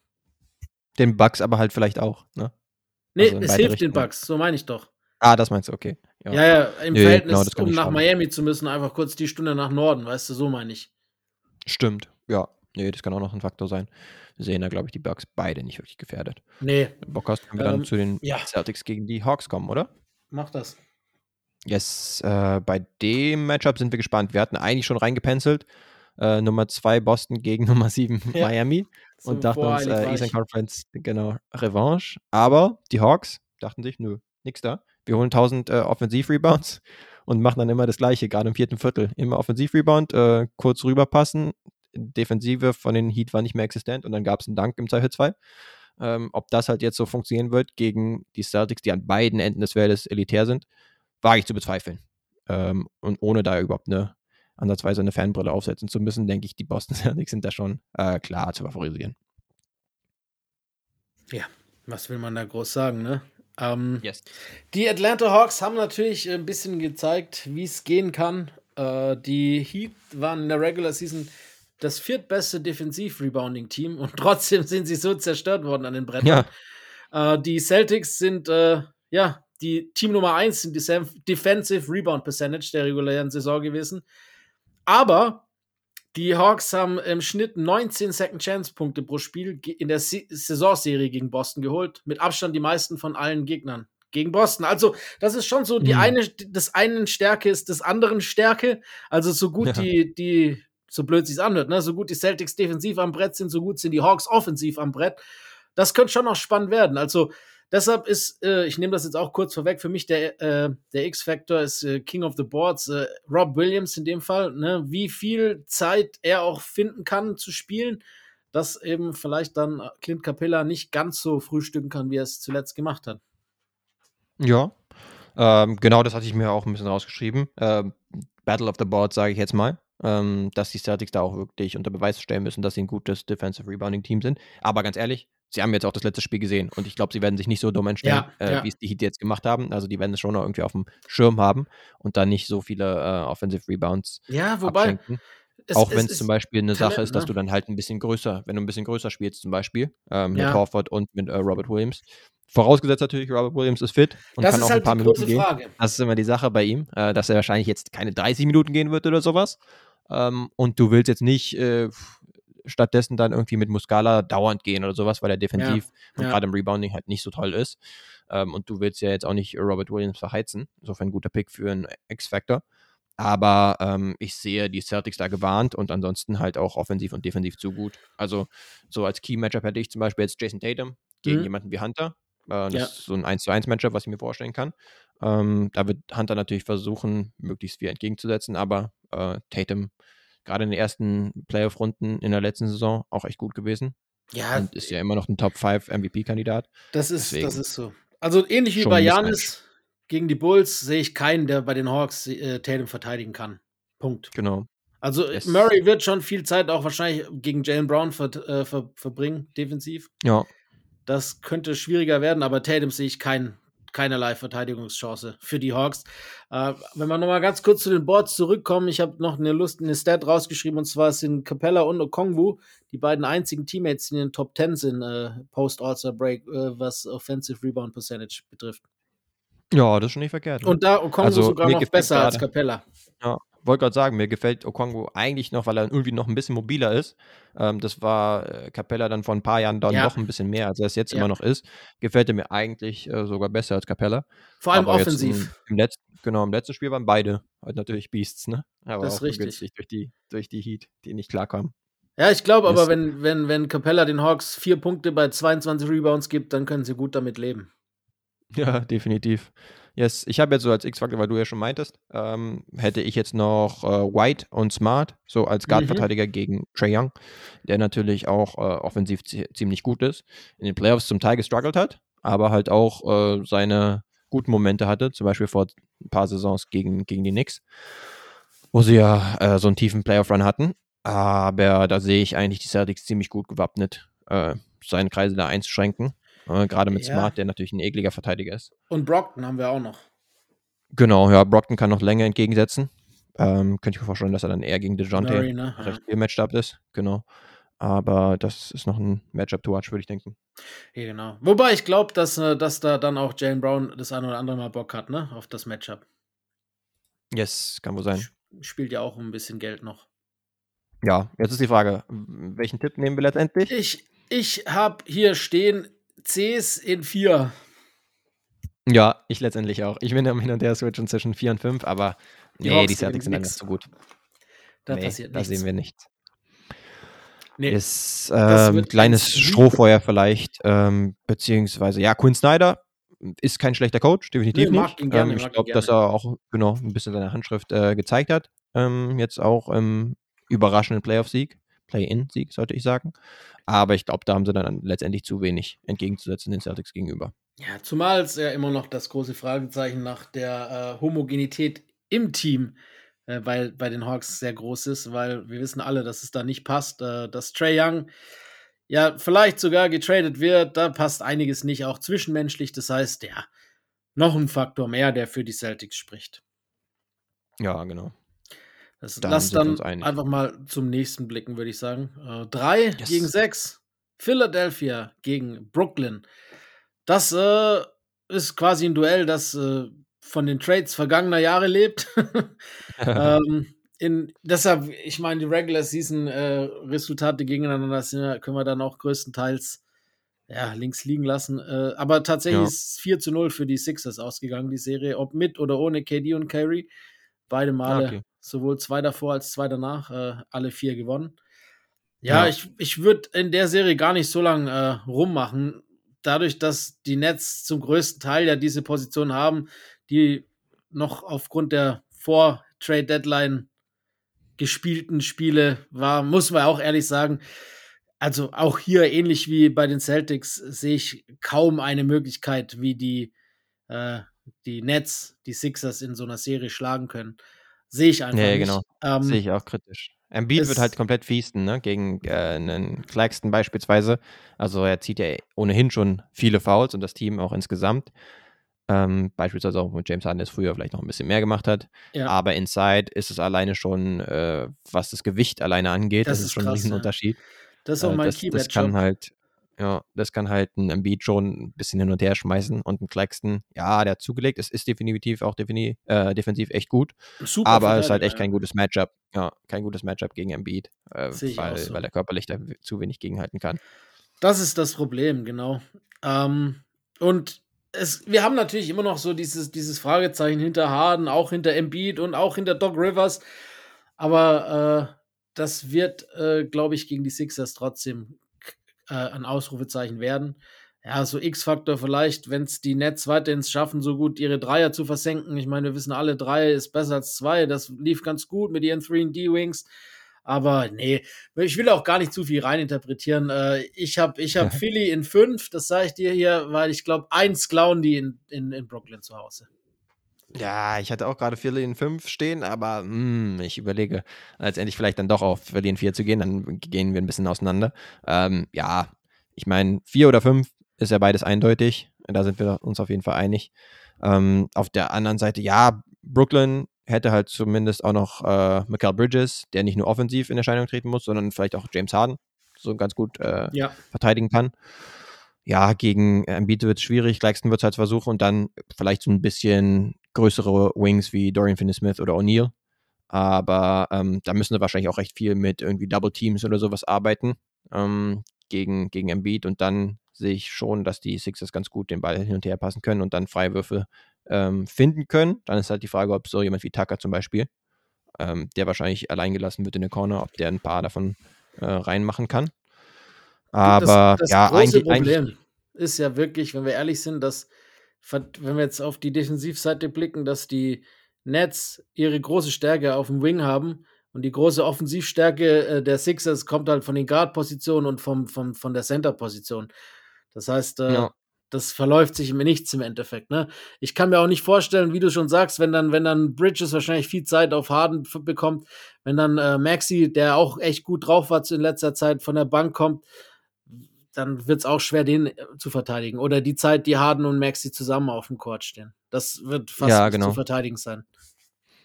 Den Bugs aber halt vielleicht auch, ne? Nee, also es hilft Richtungen. den Bugs, so meine ich doch. Ah, das meinst du, okay. Ja, ja, ja im nee, Verhältnis, genau, um nach schauen. Miami zu müssen, einfach kurz die Stunde nach Norden, weißt du, so meine ich. Stimmt, ja. Nee, das kann auch noch ein Faktor sein sehen da, glaube ich, die Bucks beide nicht wirklich gefährdet. Nee. Wenn Bock hast, können wir ähm, dann zu den ja. Celtics gegen die Hawks kommen, oder? Mach das. Yes, äh, bei dem Matchup sind wir gespannt. Wir hatten eigentlich schon reingepencelt. Äh, Nummer 2 Boston gegen Nummer 7 ja. Miami so und dachten uns, äh, Eastern Conference, genau, Revanche. Aber die Hawks dachten sich, nö, nix da. Wir holen 1000 äh, Offensiv-Rebounds und machen dann immer das Gleiche, gerade im vierten Viertel. Immer Offensiv-Rebound, äh, kurz rüberpassen, Defensive von den Heat war nicht mehr existent und dann gab es einen Dank im Zweifelsfall. Ähm, ob das halt jetzt so funktionieren wird gegen die Celtics, die an beiden Enden des Feldes elitär sind, wage ich zu bezweifeln. Ähm, und ohne da überhaupt eine ansatzweise eine Fanbrille aufsetzen zu müssen, denke ich, die Boston Celtics sind da schon äh, klar zu favorisieren. Ja, was will man da groß sagen, ne? Ähm, Yes. Die Atlanta Hawks haben natürlich ein bisschen gezeigt, wie es gehen kann. Äh, die Heat waren in der Regular Season das viertbeste Defensiv-Rebounding-Team und trotzdem sind sie so zerstört worden an den Brettern. Ja, Äh, die Celtics sind, äh, ja, die Team Nummer 1 in Def Defensive Rebound Percentage der regulären Saison gewesen. Aber die Hawks haben im Schnitt 19 Second Chance Punkte pro Spiel in der Se Saisonserie gegen Boston geholt. Mit Abstand die meisten von allen Gegnern gegen Boston. Also, das ist schon so, die Mhm. eine, des einen Stärke ist des anderen Stärke. Also, so gut Ja. die, die, so blöd sich's anhört, ne? So gut die Celtics defensiv am Brett sind, so gut sind die Hawks offensiv am Brett. Das könnte schon noch spannend werden. Also, deshalb ist, äh, ich nehme das jetzt auch kurz vorweg, für mich der, äh, der X-Factor ist äh, King of the Boards, äh, Rob Williams in dem Fall, ne? wie viel Zeit er auch finden kann zu spielen, dass eben vielleicht dann Clint Capella nicht ganz so frühstücken kann, wie er es zuletzt gemacht hat. Ja, ähm, genau das hatte ich mir auch ein bisschen rausgeschrieben. Ähm, Battle of the Board, sage ich jetzt mal. Ähm, dass die Celtics da auch wirklich unter Beweis stellen müssen, dass sie ein gutes Defensive Rebounding Team sind. Aber ganz ehrlich, sie haben jetzt auch das letzte Spiel gesehen und ich glaube, sie werden sich nicht so dumm entstellen, Ja, äh, ja. wie es die Heat jetzt gemacht haben. Also die werden es schon noch irgendwie auf dem Schirm haben und dann nicht so viele äh, Offensive Rebounds Ja, wobei. abschenken. Es, auch wenn es zum Beispiel eine Sache ist, dass ne? du dann halt ein bisschen größer, wenn du ein bisschen größer spielst, zum Beispiel ähm, Ja. mit Horford und mit äh, Robert Williams. Vorausgesetzt natürlich, Robert Williams ist fit und das kann auch halt ein paar Minuten gehen. Frage. Das ist immer die Sache bei ihm, äh, dass er wahrscheinlich jetzt keine 30 Minuten gehen wird oder sowas. Ähm, und du willst jetzt nicht äh, stattdessen dann irgendwie mit Muscala dauernd gehen oder sowas, weil er defensiv und ja. gerade im Rebounding halt nicht so toll ist. Ähm, und du willst ja jetzt auch nicht Robert Williams verheizen. Insofern ein guter Pick für einen X-Factor. Aber ähm, ich sehe die Celtics da gewarnt und ansonsten halt auch offensiv und defensiv zu gut. Also so als Key-Matchup hätte ich zum Beispiel jetzt Jason Tatum gegen Mhm. jemanden wie Hunter. Äh, das Ja. ist so ein 1 zu 1 Matchup, was ich mir vorstellen kann. Ähm, da wird Hunter natürlich versuchen, möglichst viel entgegenzusetzen, aber äh, Tatum gerade in den ersten Playoff-Runden in der letzten Saison auch echt gut gewesen Ja, und ist ja immer noch ein Top 5 MVP-Kandidat. Das ist, Deswegen. das ist so. Also ähnlich wie bei. Janis gegen die Bulls sehe ich keinen, der bei den Hawks äh, Tatum verteidigen kann. Punkt. Genau. Also Es- Murray wird schon viel Zeit auch wahrscheinlich gegen Jalen Brown ver äh, ver verbringen, defensiv. Ja, Das könnte schwieriger werden, aber Tatum sehe ich kein, keinerlei Verteidigungschance für die Hawks. Äh, wenn wir nochmal ganz kurz zu den Boards zurückkommen, ich habe noch eine Lust, eine Stat rausgeschrieben und zwar sind Capella und Okongwu die beiden einzigen Teammates, die in den Top 10 sind, äh, Post-All-Star-Break, äh, was Offensive Rebound Percentage betrifft. ja, das ist schon nicht verkehrt. ne? Und da Okongwu Also, sogar noch besser als Capella. Ja, wollte gerade sagen, mir gefällt Okongwu eigentlich noch, weil er irgendwie noch ein bisschen mobiler ist. Ähm, das war äh, Capella dann vor ein paar Jahren dann Ja. noch ein bisschen mehr, als er es jetzt Ja. immer noch ist. Gefällt er mir eigentlich äh, sogar besser als Capella. Vor allem Aber offensiv. Im, im letzten, genau, im letzten Spiel waren beide halt natürlich Beasts, ne? Aber Das ist auch richtig. durch die, durch die Heat, die nicht klarkamen. Ja, ich glaube aber, wenn, wenn, wenn Capella den Hawks vier Punkte bei 22 Rebounds gibt, dann können sie gut damit leben. Ja, definitiv. Yes, ich habe jetzt so als X-Faktor, weil du ja schon meintest, ähm, hätte ich jetzt noch äh, White und Smart, so als Mhm. Guard-Verteidiger gegen Trey Young, der natürlich auch äh, offensiv zi- ziemlich gut ist, in den Playoffs zum Teil gestruggelt hat, aber halt auch äh, seine guten Momente hatte, zum Beispiel vor ein paar Saisons gegen, gegen die Knicks, wo sie ja äh, so einen tiefen Playoff-Run hatten. Aber da sehe ich eigentlich die Celtics ziemlich gut gewappnet, äh, seine Kreise da einzuschränken. Äh, Gerade mit Ja. Smart, der natürlich ein ekliger Verteidiger ist. Und Brockton haben wir auch noch. Genau, ja, Brockton kann noch länger entgegensetzen. Ähm, könnte ich mir vorstellen, dass er dann eher gegen DeJounte Murray, ne? Recht viel matched up ist. Genau. Aber das ist noch ein Matchup to watch, würde ich denken. Ja, genau. Wobei ich glaube, dass, äh, dass da dann auch Jalen Brown das ein oder andere Mal Bock hat, ne? Auf das Matchup. Yes, kann wohl sein. Sp- Spielt ja auch ein bisschen Geld noch. Ja, jetzt ist die Frage, welchen Tipp nehmen wir letztendlich? Ich, ich habe hier stehen Cs in 4. Ja, ich letztendlich auch. Ich bin am Hin und Her switchen zwischen 4 und 5, aber Die nee, die Celtics sind einfach zu gut. Da nee, passiert da nichts. sehen wir nichts. nee. Ist ähm, wird kleines Strohfeuer vielleicht, ähm, beziehungsweise ja, Quinn Snyder ist kein schlechter Coach, definitiv Nee, nicht. gerne, ähm, ich glaube, dass er auch genau ein bisschen seine Handschrift äh, gezeigt hat. Ähm, jetzt auch im überraschenden Playoff-Sieg, Play-In-Sieg, sollte ich sagen. Aber ich glaube, da haben sie dann letztendlich zu wenig entgegenzusetzen den Celtics gegenüber. Ja, zumal es ja immer noch das große Fragezeichen nach der äh, Homogenität im Team äh, bei, bei den Hawks sehr groß ist, weil wir wissen alle, dass es da nicht passt. Äh, dass Trey Young ja vielleicht sogar getradet wird, da passt einiges nicht, auch zwischenmenschlich. Das heißt, ja, noch ein Faktor mehr, der für die Celtics spricht. Ja, genau. Das, dann lass dann einfach mal zum nächsten blicken, würde ich sagen. Äh, drei yes. gegen sechs. Philadelphia gegen Brooklyn. Das äh, ist quasi ein Duell, das äh, von den Trades vergangener Jahre lebt. ähm, in, deshalb, ich meine, die Regular Season äh, Resultate gegeneinander sind, können wir dann auch größtenteils ja, links liegen lassen. Äh, aber tatsächlich ja. ist 4 zu 0 für die Sixers ausgegangen, die Serie, ob mit oder ohne KD und Curry. Beide Male, okay. Sowohl zwei davor als zwei danach, äh, alle vier gewonnen. Ja, ja. ich, ich würde in der Serie gar nicht so lange äh, rummachen. Dadurch, dass die Nets zum größten Teil ja diese Position haben, die noch aufgrund der Vor-Trade-Deadline gespielten Spiele war, muss man auch ehrlich sagen, also auch hier ähnlich wie bei den Celtics sehe ich kaum eine Möglichkeit, wie die äh, die Nets, die Sixers in so einer Serie schlagen können. Sehe ich einfach nee, nicht. genau. Ähm, Sehe ich auch kritisch. Embiid wird halt komplett fiesten, ne? Gegen äh, einen Claxton beispielsweise. Also er zieht ja ohnehin schon viele Fouls und das Team auch insgesamt. Ähm, beispielsweise auch mit James Harden, der es früher vielleicht noch ein bisschen mehr gemacht hat. Ja. Aber inside ist es alleine schon, äh, was das Gewicht alleine angeht, das, das ist, schon krass, ein Riesenunterschied. Ja. Das ist auch äh, mein das, Key Das kann halt, ja, das kann halt ein Embiid schon ein bisschen hin und her schmeißen und ein Claxton, ja, der hat zugelegt. Es ist definitiv auch defini äh, defensiv echt gut. Super aber es ist halt echt kein gutes Matchup. Ja, kein gutes Matchup gegen Embiid, äh, weil, so. weil er körperlich da zu wenig gegenhalten kann. Das ist das Problem, genau. Ähm, und es, wir haben natürlich immer noch so dieses, dieses Fragezeichen hinter Harden, auch hinter Embiid und auch hinter Doc Rivers. Aber äh, das wird, äh, glaube ich, gegen die Sixers trotzdem äh, ein Ausrufezeichen werden. Ja, so X-Faktor vielleicht, wenn es die Nets weiterhin schaffen, so gut ihre Dreier zu versenken. Ich meine, wir wissen alle, drei ist besser als zwei. Das lief ganz gut mit ihren 3D-Wings. Aber nee, ich will auch gar nicht zu viel reininterpretieren. Äh, ich habe ich hab Philly in fünf, das sage ich dir hier, weil ich glaube, eins klauen die in, in, in Brooklyn zu Hause. Ja, ich hatte auch gerade in 5 stehen, aber mh, hm, ich überlege, letztendlich vielleicht dann doch auf in 4 zu gehen, dann gehen wir ein bisschen auseinander. Ähm, ja, ich meine, 4 oder 5 ist ja beides eindeutig, da sind wir uns auf jeden Fall einig. Ähm, auf der anderen Seite, ja, Brooklyn hätte halt zumindest auch noch äh, Michael Bridges, der nicht nur offensiv in Erscheinung treten muss, sondern vielleicht auch James Harden so ganz gut äh, ja. verteidigen kann ja, gegen Embiid wird es schwierig, Claxton wird es halt versuchen und dann vielleicht so ein bisschen größere Wings wie Dorian Finney-Smith oder O'Neal. Aber ähm, da müssen sie wahrscheinlich auch recht viel mit irgendwie Double Teams oder sowas arbeiten ähm, gegen, gegen Embiid. Und dann sehe ich schon, dass die Sixers ganz gut den Ball hin und her passen können und dann Freiwürfe ähm, finden können. Dann ist halt die Frage, ob so jemand wie Tucker zum Beispiel, ähm, der wahrscheinlich allein gelassen wird in der Corner, ob der ein paar davon äh, reinmachen kann. Aber das, das ja, große eigentlich, Problem eigentlich ist ja wirklich, wenn wir ehrlich sind, dass wenn wir jetzt auf die Defensivseite blicken, dass die Nets ihre große Stärke auf dem Wing haben und die große Offensivstärke äh, der Sixers kommt halt von den Guard-Positionen und vom, vom, von der Center-Position. Das heißt, äh, ja. das verläuft sich mir nichts im Endeffekt. Ne? Ich kann mir auch nicht vorstellen, wie du schon sagst, wenn dann, wenn dann Bridges wahrscheinlich viel Zeit auf Harden bekommt, wenn dann äh, Maxi, der auch echt gut drauf war in letzter Zeit, von der Bank kommt, dann wird es auch schwer, den äh, zu verteidigen. Oder die Zeit, die Harden und Maxi zusammen auf dem Court stehen. Das wird fast ja, genau. zu verteidigen sein.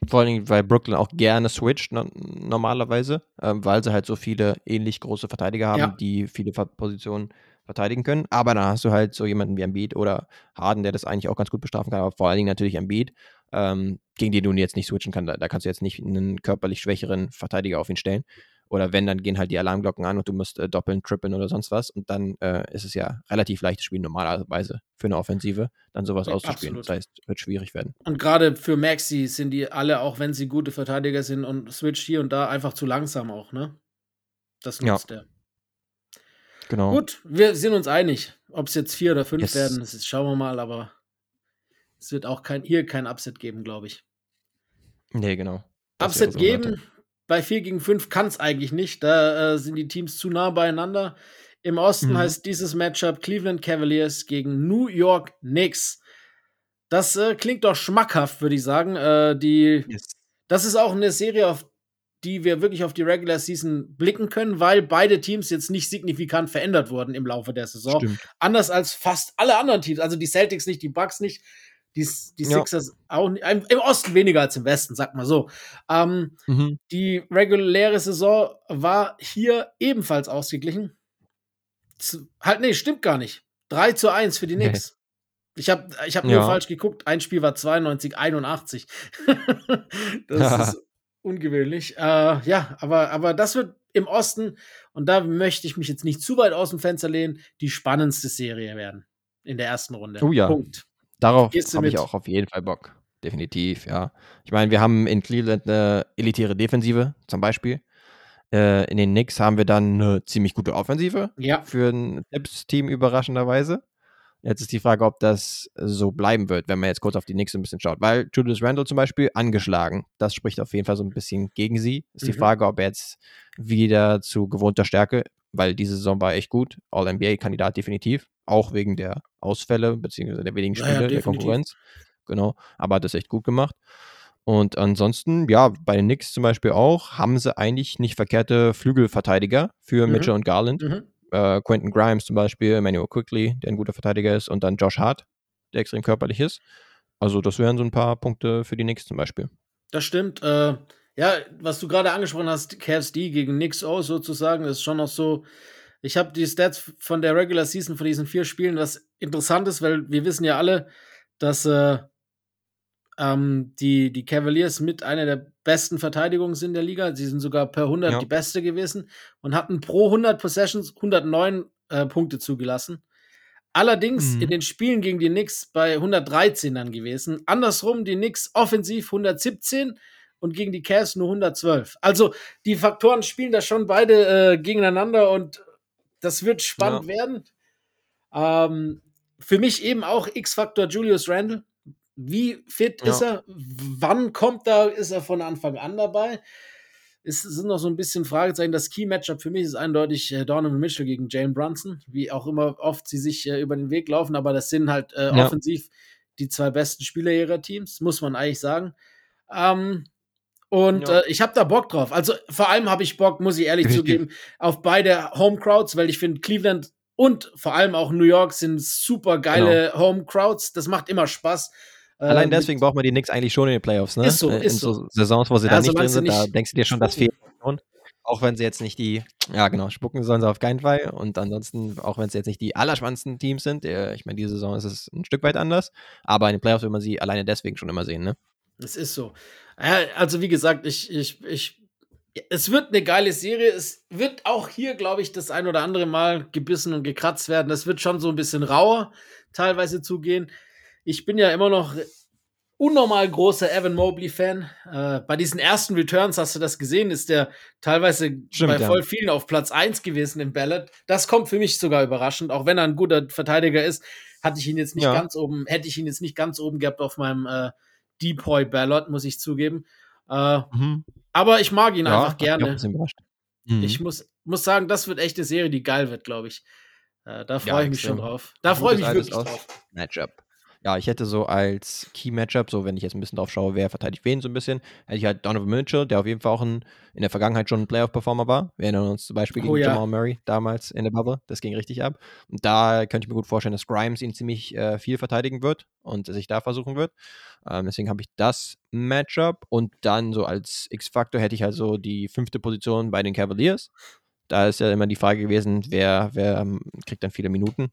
Vor allem, weil Brooklyn auch gerne switcht no normalerweise, ähm, weil sie halt so viele ähnlich große Verteidiger haben, ja. die viele Positionen verteidigen können. Aber dann hast du halt so jemanden wie Embiid oder Harden, der das eigentlich auch ganz gut bestrafen kann, aber vor allen Dingen natürlich Embiid, ähm, gegen den du jetzt nicht switchen kannst. Da, da kannst du jetzt nicht einen körperlich schwächeren Verteidiger auf ihn stellen. Oder wenn, dann gehen halt die Alarmglocken an und du musst äh, doppeln, trippeln oder sonst was. Und dann äh, ist es ja relativ leichtes Spiel normalerweise für eine Offensive, dann sowas ja, auszuspielen. Absolut. Das heißt, wird schwierig werden. Und gerade für Maxi sind die alle, auch wenn sie gute Verteidiger sind und Switch hier und da, einfach zu langsam auch, ne? Das nutzt ja. er. Genau. Gut, wir sind uns einig. Ob es jetzt vier oder fünf yes. werden, das ist, schauen wir mal, aber es wird auch kein, hier kein Upset geben, glaube ich. Nee, genau. Das Upset geben, bei 4 gegen 5 kann es eigentlich nicht. Da äh, sind die Teams zu nah beieinander. Im Osten mhm. heißt dieses Matchup Cleveland Cavaliers gegen New York Knicks. Das äh, klingt doch schmackhaft, würde ich sagen. Äh, die, yes. das ist auch eine Serie, auf die wir wirklich auf die Regular Season blicken können, weil beide Teams jetzt nicht signifikant verändert wurden im Laufe der Saison. Stimmt. Anders als fast alle anderen Teams, also die Celtics nicht, die Bucks nicht, die, die ja. Sixers auch nicht, im Osten weniger als im Westen, sag mal so. Ähm, mhm. Die reguläre Saison war hier ebenfalls ausgeglichen. Z halt, nee, stimmt gar nicht. 3 zu 1 für die Knicks. Nee. Ich habe ich hab nur ja. falsch geguckt. Ein Spiel war 92, 81. das ja. ist ungewöhnlich. Äh, ja, aber, aber das wird im Osten, und da möchte ich mich jetzt nicht zu weit aus dem Fenster lehnen, die spannendste Serie werden in der ersten Runde. Oh ja. Punkt. Darauf habe ich auch auf jeden Fall Bock. Definitiv, ja. Ich meine, wir haben in Cleveland eine elitäre Defensive zum Beispiel. Äh, in den Knicks haben wir dann eine ziemlich gute Offensive ja. für ein Tipps-Team überraschenderweise. Jetzt ist die Frage, ob das so bleiben wird, wenn man jetzt kurz auf die nächste ein bisschen schaut. Weil Julius Randle zum Beispiel angeschlagen. Das spricht auf jeden Fall so ein bisschen gegen sie. Ist mhm. die Frage, ob er jetzt wieder zu gewohnter Stärke, weil diese Saison war echt gut. All-NBA-Kandidat definitiv. Auch wegen der Ausfälle, beziehungsweise der wenigen Spiele, ja, ja, der Konkurrenz. Genau. Aber hat das echt gut gemacht. Und ansonsten, ja, bei den Knicks zum Beispiel auch, haben sie eigentlich nicht verkehrte Flügelverteidiger für mhm. Mitchell und Garland. Mhm äh, Quentin Grimes zum Beispiel, Emmanuel Quickly, der ein guter Verteidiger ist, und dann Josh Hart, der extrem körperlich ist. Also das wären so ein paar Punkte für die Knicks zum Beispiel. Das stimmt. Äh, ja, was du gerade angesprochen hast, Cavs D gegen Knicks O sozusagen, ist schon noch so. Ich habe die Stats von der Regular Season von diesen vier Spielen, was interessant ist, weil wir wissen ja alle, dass äh, ähm, die, die Cavaliers mit einer der besten Verteidigungen sind der Liga. Sie sind sogar per 100 ja. die beste gewesen und hatten pro 100 Possessions 109 äh, Punkte zugelassen. Allerdings mhm. in den Spielen gegen die Knicks bei 113 dann gewesen. Andersrum die Knicks offensiv 117 und gegen die Cavs nur 112. Also die Faktoren spielen da schon beide äh, gegeneinander und das wird spannend ja. werden. Ähm, für mich eben auch X-Faktor Julius Randle. Wie fit ja. ist er? Wann kommt er? Ist er von Anfang an dabei? Es sind noch so ein bisschen Fragezeichen. Das Key-Matchup für mich ist eindeutig äh, Donovan Mitchell gegen Jane Brunson, wie auch immer oft sie sich äh, über den Weg laufen, aber das sind halt äh, ja. offensiv die zwei besten Spieler ihrer Teams, muss man eigentlich sagen. Ähm, und ja. äh, ich habe da Bock drauf. Also vor allem habe ich Bock, muss ich ehrlich Richtig. zugeben, auf beide Home Crowds, weil ich finde, Cleveland und vor allem auch New York sind super geile genau. Home Crowds. Das macht immer Spaß. Allein ähm, deswegen braucht man die Knicks eigentlich schon in den Playoffs, ne? Ist so, äh, ist in so, so. Saisons, wo sie ja, da nicht drin sind, da denkst du dir schon, das fehlt. Auch wenn sie jetzt nicht die, ja genau, spucken sollen sie auf keinen Fall. Und ansonsten, auch wenn es jetzt nicht die allerspannendsten Teams sind, äh, ich meine, diese Saison ist es ein Stück weit anders, aber in den Playoffs will man sie alleine deswegen schon immer sehen, ne? Es ist so. Also, wie gesagt, ich, ich, ich, es wird eine geile Serie. Es wird auch hier, glaube ich, das ein oder andere Mal gebissen und gekratzt werden. Das wird schon so ein bisschen rauer teilweise zugehen ich bin ja immer noch unnormal großer Evan Mobley-Fan. Äh, bei diesen ersten Returns, hast du das gesehen, ist der teilweise Stimmt, bei voll vielen auf Platz 1 gewesen im Ballot. Das kommt für mich sogar überraschend, auch wenn er ein guter Verteidiger ist, hatte ich ihn jetzt nicht ja. ganz oben, hätte ich ihn jetzt nicht ganz oben gehabt auf meinem äh, Depoy Ballot, muss ich zugeben. Äh, mhm. Aber ich mag ihn ja, einfach gerne. Mhm. Ich muss, muss sagen, das wird echt eine Serie, die geil wird, glaube ich. Äh, da freue ja, ich mich schon drauf. Da freue ich mich wirklich drauf. Matchup ja, ich hätte so als Key-Matchup, so wenn ich jetzt ein bisschen drauf schaue, wer verteidigt wen so ein bisschen, hätte ich halt Donovan Mitchell, der auf jeden Fall auch ein, in der Vergangenheit schon ein Playoff-Performer war. Wir erinnern uns zum Beispiel oh, gegen ja. Jamal Murray damals in der Bubble. Das ging richtig ab. Und da könnte ich mir gut vorstellen, dass Grimes ihn ziemlich äh, viel verteidigen wird und sich da versuchen wird. Ähm, deswegen habe ich das Matchup. Und dann so als X-Faktor hätte ich halt so die fünfte Position bei den Cavaliers. Da ist ja immer die Frage gewesen, wer, wer ähm, kriegt dann viele Minuten.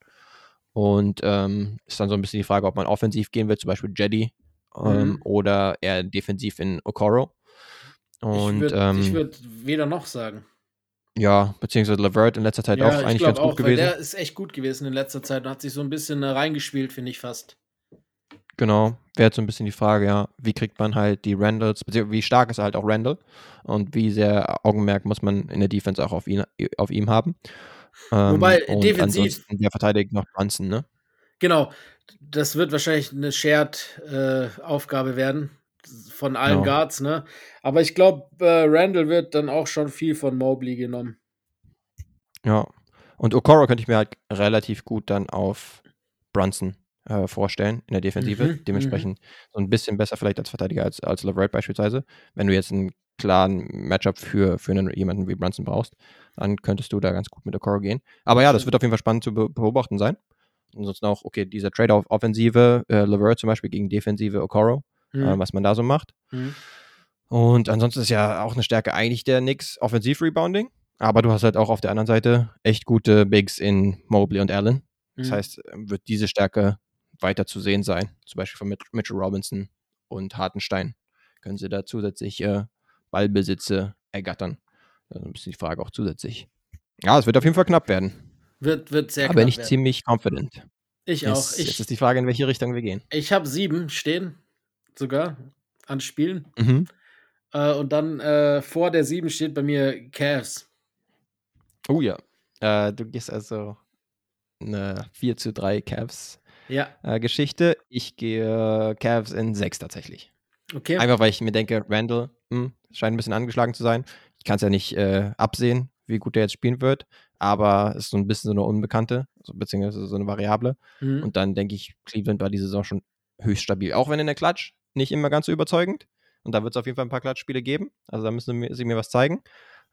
Und ähm, ist dann so ein bisschen die Frage, ob man offensiv gehen will, zum Beispiel Jetty ähm, mhm. oder eher defensiv in Okoro. Und, ich würde ähm, würd weder noch sagen. Ja, beziehungsweise Levert in letzter Zeit ja, auch eigentlich ganz auch, gut gewesen. Der ist echt gut gewesen in letzter Zeit und hat sich so ein bisschen äh, reingespielt, finde ich fast. Genau, wäre jetzt so ein bisschen die Frage, ja, wie kriegt man halt die Randalls, beziehungsweise wie stark ist halt auch Randall und wie sehr Augenmerk muss man in der Defense auch auf ihn, auf ihm haben. Ähm, Wobei defensiv. Der verteidigt noch Brunson, ne? Genau. Das wird wahrscheinlich eine Shared-Aufgabe äh, werden von allen genau. Guards, ne? Aber ich glaube, äh, Randall wird dann auch schon viel von Mobley genommen. Ja. Und Okoro könnte ich mir halt relativ gut dann auf Brunson äh, vorstellen in der Defensive. Mhm, Dementsprechend so ein bisschen besser vielleicht als Verteidiger als, als Levert beispielsweise. Wenn du jetzt einen klaren Matchup für, für einen, jemanden wie Brunson brauchst, dann könntest du da ganz gut mit Okoro gehen. Aber ja, das wird auf jeden Fall spannend zu be beobachten sein. Ansonsten auch, okay, dieser Trade-off Offensive, äh, Levert zum Beispiel gegen Defensive Okoro, Mhm. äh, was man da so macht. Mhm. Und ansonsten ist ja auch eine Stärke eigentlich der Knicks Offensiv-Rebounding. Aber du hast halt auch auf der anderen Seite echt gute Bigs in Mobley und Allen. Das Mhm. heißt, wird diese Stärke weiter zu sehen sein. Zum Beispiel von Mitch- Mitchell Robinson und Hartenstein. Können sie da zusätzlich äh, Ballbesitze ergattern? Also ein bisschen die Frage auch zusätzlich. Ja, es wird auf jeden Fall knapp werden. Wird, wird sehr aber knapp nicht werden. ziemlich confident. Ich auch. Jetzt, jetzt Ich, ist die Frage, in welche Richtung wir gehen. ich habe sieben stehen, sogar an Spielen. Mhm. Äh, und dann äh, vor der sieben steht bei mir Cavs. Oh ja. Äh, du gehst also eine 4 zu 3 Cavs Ja, äh, Geschichte. Ich gehe Cavs in 6 tatsächlich. okay. Einfach weil ich mir denke, Randall hm, scheint ein bisschen angeschlagen zu sein. Ich kann es ja nicht äh, absehen, wie gut er jetzt spielen wird, aber es ist so ein bisschen so eine Unbekannte, so, beziehungsweise so eine Variable. Mhm. Und dann denke ich, Cleveland war diese Saison schon höchst stabil. Auch wenn in der Klatsch nicht immer ganz so überzeugend. Und da wird es auf jeden Fall ein paar Klatschspiele geben. Also da müssen sie mir, was zeigen.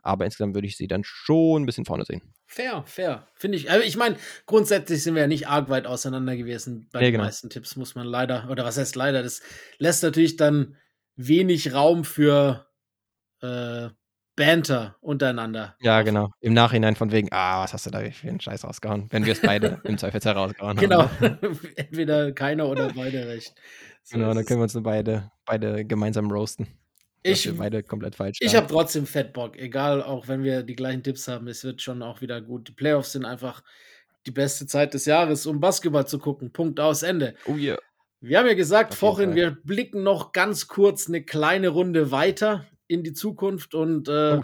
Aber insgesamt würde ich sie dann schon ein bisschen vorne sehen. Fair, fair. Finde ich. Also ich meine, grundsätzlich sind wir ja nicht arg weit auseinander gewesen bei Nee, den genau. meisten Tipps, muss man leider, oder was heißt leider, das lässt natürlich dann wenig Raum für äh, Banter untereinander. Ja, genau. Im Nachhinein von wegen, ah, was hast du da für einen Scheiß rausgehauen? Wenn wir es beide im Zweifelsfall rausgehauen Genau. haben. Entweder keiner oder beide recht. So Genau, dann können wir uns beide, beide gemeinsam roasten. ich beide komplett falsch ich habe trotzdem fett Bock, egal, auch wenn wir die gleichen Tipps haben, es wird schon auch wieder gut. Die Playoffs sind einfach die beste Zeit des Jahres, um Basketball zu gucken. Punkt aus Ende. Oh ja. Wir haben ja gesagt vorhin, wir blicken noch ganz kurz eine kleine Runde weiter in die Zukunft und äh, Oh,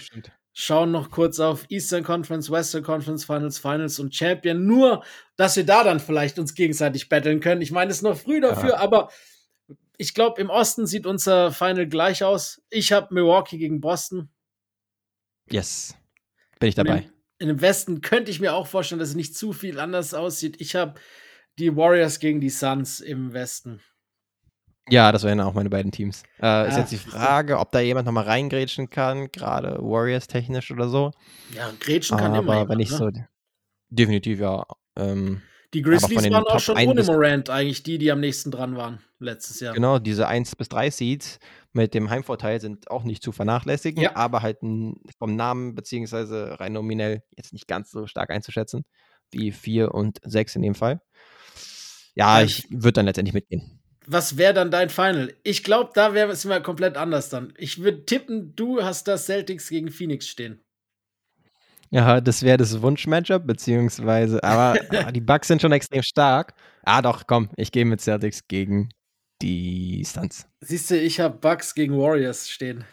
schauen noch kurz auf Eastern Conference, Western Conference Finals, Finals und Champion. Nur, dass wir da dann vielleicht uns gegenseitig battlen können. Ich meine, es ist noch früh dafür, aber ich glaube, im Osten sieht unser Final gleich aus. Ich habe Milwaukee gegen Boston. Yes. Bin ich dabei. In, in dem Westen könnte ich mir auch vorstellen, dass es nicht zu viel anders aussieht. Ich habe die Warriors gegen die Suns im Westen. Ja, das wären auch meine beiden Teams. Äh, ist Ah, jetzt die. Frage, ob da jemand nochmal reingrätschen kann, gerade Warriors technisch oder so. Ja, Gretchen kann Aber immer wenn ich jemand, so. ne? Definitiv, ja. Ähm, Die Grizzlies waren auch Top schon 1 ohne Morant eigentlich die, die am nächsten dran waren letztes Jahr. Genau, diese 1 bis 3 Seeds mit dem Heimvorteil sind auch nicht zu vernachlässigen, Ja. aber halt vom Namen beziehungsweise rein nominell jetzt nicht ganz so stark einzuschätzen wie 4 und 6 in dem Fall. Ja, ich würde dann letztendlich mitgehen. Was wäre dann dein Final? Ich glaube, da wäre es immer komplett anders dann. Ich würde tippen, du hast das Celtics gegen Phoenix stehen. Ja, das wäre das Wunsch-Matchup, beziehungsweise, aber ah, die Bucks sind schon extrem stark. Ah, doch, komm, ich gehe mit Celtics gegen die Suns. Siehst du, ich habe Bucks gegen Warriors stehen.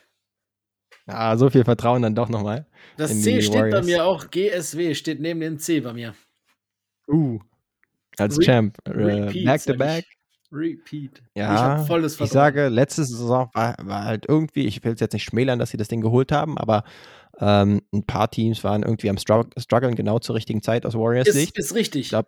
Ah, so viel Vertrauen dann doch nochmal. Das C steht bei Warriors. mir auch GSW, steht neben dem C bei mir. Uh. Als Re- Champ. Äh, Repeat, back to back. Ich. Repeat. Ja, ich habe volles Ich Vertrauen. sage, letzte Saison war, war halt irgendwie, ich will es jetzt nicht schmälern, dass sie das Ding geholt haben, aber ähm, ein paar Teams waren irgendwie am Strugg- struggeln genau zur richtigen Zeit aus Warriors ist, Sicht. ist richtig. Ich glaub,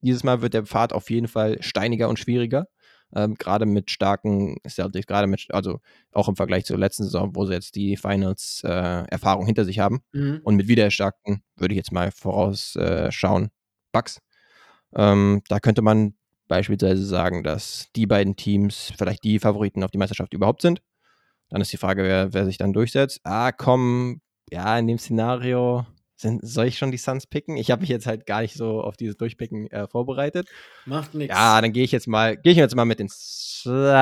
Dieses Mal wird der Pfad auf jeden Fall steiniger und schwieriger. Ähm, gerade mit starken Celtics, gerade mit, also auch im Vergleich zur letzten Saison, wo sie jetzt die Finals-Erfahrung hinter sich haben. Mhm. Und mit wiedererstarkten, würde ich jetzt mal vorausschauen, äh, Bucks. Ähm, da könnte man beispielsweise sagen, dass die beiden Teams vielleicht die Favoriten auf die Meisterschaft überhaupt sind. Dann ist die Frage, wer, wer sich dann durchsetzt. Ah, komm, ja, in dem Szenario sind, soll ich schon die Suns picken? Ich habe mich jetzt halt gar nicht so auf dieses Durchpicken äh, vorbereitet. Macht nichts. Ja, dann gehe ich jetzt mal, gehe ich jetzt mal mit den,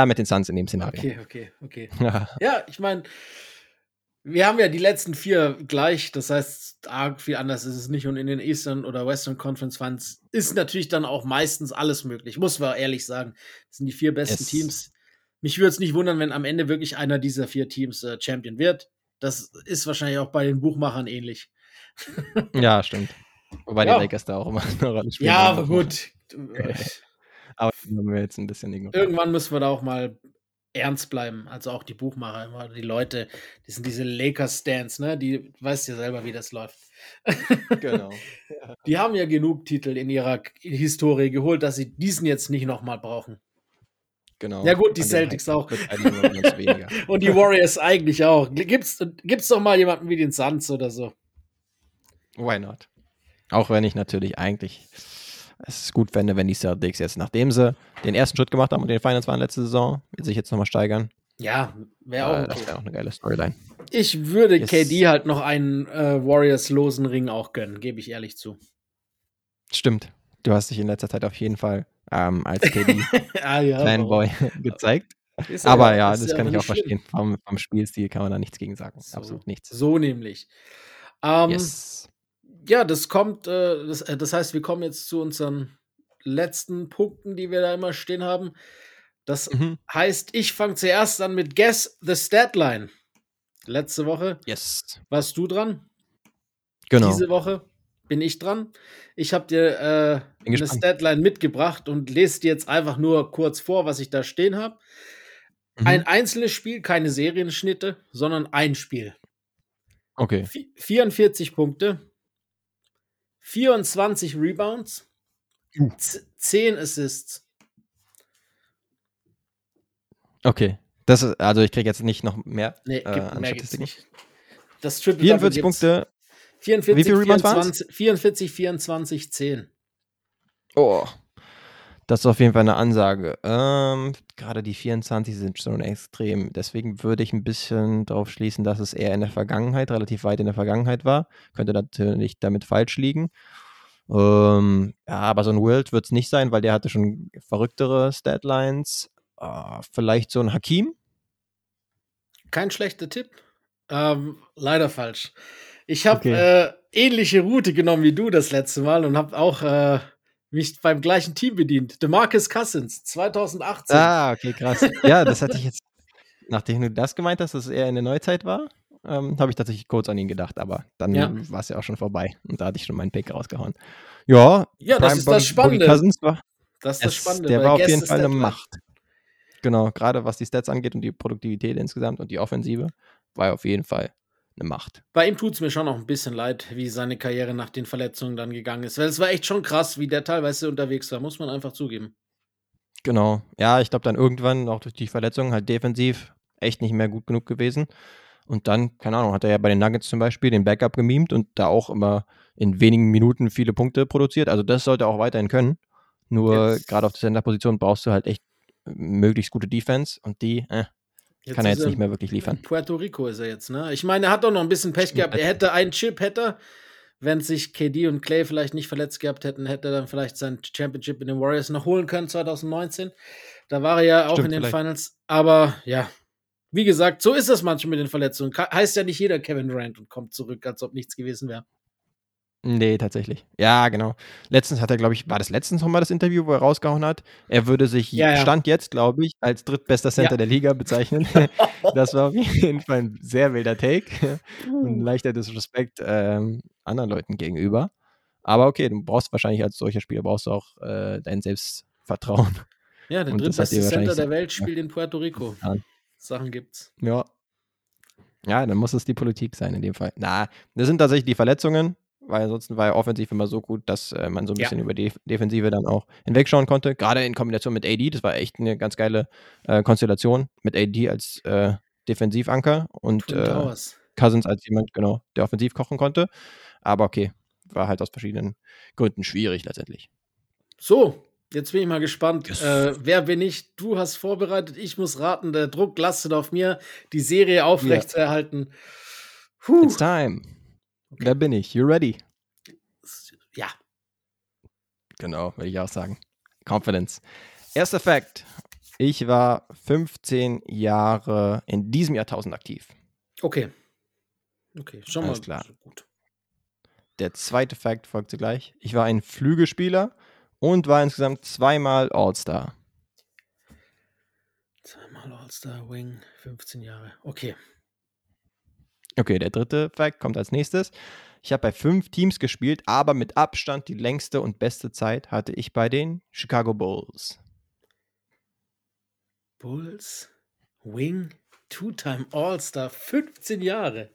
mit den Suns in dem Szenario. Okay, okay, okay. Ja, ich meine, wir haben ja die letzten vier gleich, das heißt, arg viel anders ist es nicht. Und in den Eastern oder Western Conference Funds ist natürlich dann auch meistens alles möglich, muss man ehrlich sagen. Das sind die vier besten Yes. Teams. Mich würde es nicht wundern, wenn am Ende wirklich einer dieser vier Teams äh, Champion wird. Das ist wahrscheinlich auch bei den Buchmachern ähnlich. ja, stimmt. Wobei Ja. die Lakers da auch immer eine Rolle spielen. Ja, aber gut. Aber haben wir jetzt ein bisschen ignoriert. Irgendwann müssen wir da auch mal ernst bleiben. Also auch die Buchmacher, immer die Leute, die sind diese Lakers-Stands, ne? Die weißt ja selber, wie das läuft. Genau. Die haben ja genug Titel in ihrer Historie geholt, dass sie diesen jetzt nicht nochmal brauchen. Genau. Ja gut, die An Celtics auch. Und die Warriors eigentlich auch. Gibt's, gibt's doch mal jemanden wie den Suns oder so. Why not? Auch wenn ich natürlich eigentlich es gut fände, wenn die Celtics jetzt, nachdem sie den ersten Schritt gemacht haben und den Finals waren letzte Saison, sich jetzt nochmal steigern. Ja, wäre Äh, auch Das okay. wäre auch eine geile Storyline. Ich würde Yes. KD halt noch einen äh, Warriors-losen Ring auch gönnen, gebe ich ehrlich zu. Stimmt. Du hast dich in letzter Zeit auf jeden Fall ähm, als KD ah, ja, Fanboy gezeigt. Ist Aber auch- ja, ist das kann ich auch schlimm. verstehen. Vom, vom Spielstil kann man da nichts gegen sagen. So. Absolut nichts. So nämlich. Ähm, yes. Ja, das kommt, äh, das, äh, das heißt, wir kommen jetzt zu unseren letzten Punkten, die wir da immer stehen haben. Das Mhm. heißt, ich fange zuerst an mit Guess the Statline. Letzte Woche Yes. warst du dran. Genau. Diese Woche bin ich dran. Ich habe dir äh, eine. Statline mitgebracht und lese dir jetzt einfach nur kurz vor, was ich da stehen habe. Mhm. Ein einzelnes Spiel, keine Serienschnitte, sondern ein Spiel. okay. Vi- 44 Punkte, 24 Rebounds, Uh. z- 10 Assists. Okay. Das ist, also ich kriege jetzt nicht noch mehr. Nee, Äh, gibt, an mehr gibt's nicht. Das Triple 44 Punkte. 44, Wie viele Rebounds waren's? 24, 44, 24, 10. Oh. Das ist auf jeden Fall eine Ansage. Ähm, gerade die 24 sind schon extrem. Deswegen würde ich ein bisschen darauf schließen, dass es eher in der Vergangenheit, relativ weit in der Vergangenheit war. Könnte natürlich damit falsch liegen. Ähm, ja, aber so ein Wild wird es nicht sein, weil der hatte schon verrücktere Statlines. Äh, vielleicht so ein Hakim? Kein schlechter Tipp. Ähm, leider falsch. Ich habe Okay. äh, ähnliche Route genommen wie du das letzte Mal und habe auch äh, mich beim gleichen Team bedient. DeMarcus Cousins, 2018. Ah, okay, krass. Ja, das hatte ich jetzt, nachdem du das gemeint hast, dass es eher in der Neuzeit war, ähm, habe ich tatsächlich kurz an ihn gedacht, aber dann Ja. war es ja auch schon vorbei und da hatte ich schon meinen Pick rausgehauen. Ja, Ja, das Prime ist das Bobby- Bobby Spannende. Cousins war, Das ist das Spannende. der war auf jeden Fall eine. Macht. Genau, gerade was die Stats angeht und die Produktivität insgesamt und die Offensive, war er auf jeden Fall Macht. Bei ihm tut es mir schon noch ein bisschen leid, wie seine Karriere nach den Verletzungen dann gegangen ist. Weil es war echt schon krass, wie der teilweise unterwegs war, muss man einfach zugeben. Genau. Ja, ich glaube dann irgendwann auch durch die Verletzungen halt defensiv echt nicht mehr gut genug gewesen. Und dann, keine Ahnung, hat er ja bei den Nuggets zum Beispiel den Backup gemimt und da auch immer in wenigen Minuten viele Punkte produziert. Also das sollte er auch weiterhin können. Nur gerade auf der Center-Position brauchst du halt echt möglichst gute Defense und die äh, kann er jetzt nicht mehr wirklich liefern. Puerto Rico ist er jetzt, ne? Ich meine, er hat doch noch ein bisschen Pech gehabt. Er hätte einen Chip, hätte. Wenn sich KD und Clay vielleicht nicht verletzt gehabt hätten, hätte er dann vielleicht sein Championship in den Warriors noch holen können 2019. Da war er ja auch Stimmt, in den vielleicht. Finals. Aber ja, wie gesagt, so ist das manchmal mit den Verletzungen. Heißt ja nicht jeder Kevin Durant und kommt zurück, als ob nichts gewesen wäre. Nee, tatsächlich. Ja, genau. Letztens hat er, glaube ich, war das letztens nochmal das Interview, wo er rausgehauen hat? Er würde sich, Ja, ja. Stand jetzt, glaube ich, als drittbester Center Ja. der Liga bezeichnen. das war auf jeden Fall ein sehr wilder Take und ein leichter Disrespect ähm, anderen Leuten gegenüber. Aber okay, du brauchst wahrscheinlich als solcher Spieler brauchst du auch äh, dein Selbstvertrauen. Ja, der drittbeste Center der Welt ja. spielt in Puerto Rico. getan. Sachen gibt's. Ja. Ja, dann muss es die Politik sein in dem Fall. Na, das sind tatsächlich die Verletzungen, weil ansonsten war er offensiv immer so gut, dass äh, man so ein Ja. bisschen über die Defensive dann auch hinwegschauen konnte. Gerade in Kombination mit AD, das war echt eine ganz geile äh, Konstellation mit AD als äh, Defensivanker und äh. Cousins als jemand, genau, der offensiv kochen konnte. Aber okay, war halt aus verschiedenen Gründen schwierig letztendlich. So, jetzt bin ich mal gespannt. Yes. Äh, wer bin ich? Du hast vorbereitet, ich muss raten. Der Druck lastet auf mir, die Serie aufrechtzuerhalten. Puh. It's time. Da bin ich. You ready? Ja, Genau, würde ich auch sagen. Confidence. Erster Fakt. Ich war 15 Jahre in diesem Jahrtausend aktiv. okay. Okay, schon Alles mal klar. gut. Der zweite Fakt folgt zugleich. Ich war ein Flügelspieler und war insgesamt zweimal All-Star. Zweimal All-Star Wing, 15 Jahre. Okay. Okay, der dritte Fakt kommt als nächstes. Ich habe bei fünf Teams gespielt, aber mit Abstand die längste und beste Zeit hatte ich bei den Chicago Bulls. Bulls. Wing, Two-Time All-Star, 15 Jahre.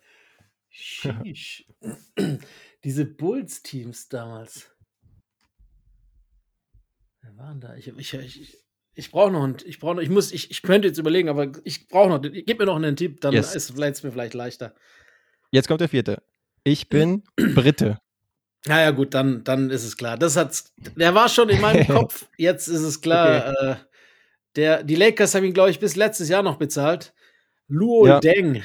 Sheesh. Diese Bulls-Teams damals. Wer waren da? Ich, ich, ich, ich brauche noch einen, ich brauche noch, ich muss, ich, ich könnte jetzt überlegen, aber ich brauche noch, gib mir noch einen Tipp, dann Yes. ist es mir vielleicht leichter. Jetzt kommt der vierte. Ich bin Brite. Naja, gut, dann, dann ist es klar. Das hat's, der war schon in meinem Kopf. Jetzt ist es klar. Äh, der, die Lakers haben ihn, glaube ich, bis letztes Jahr noch bezahlt. Luo Ja. Deng.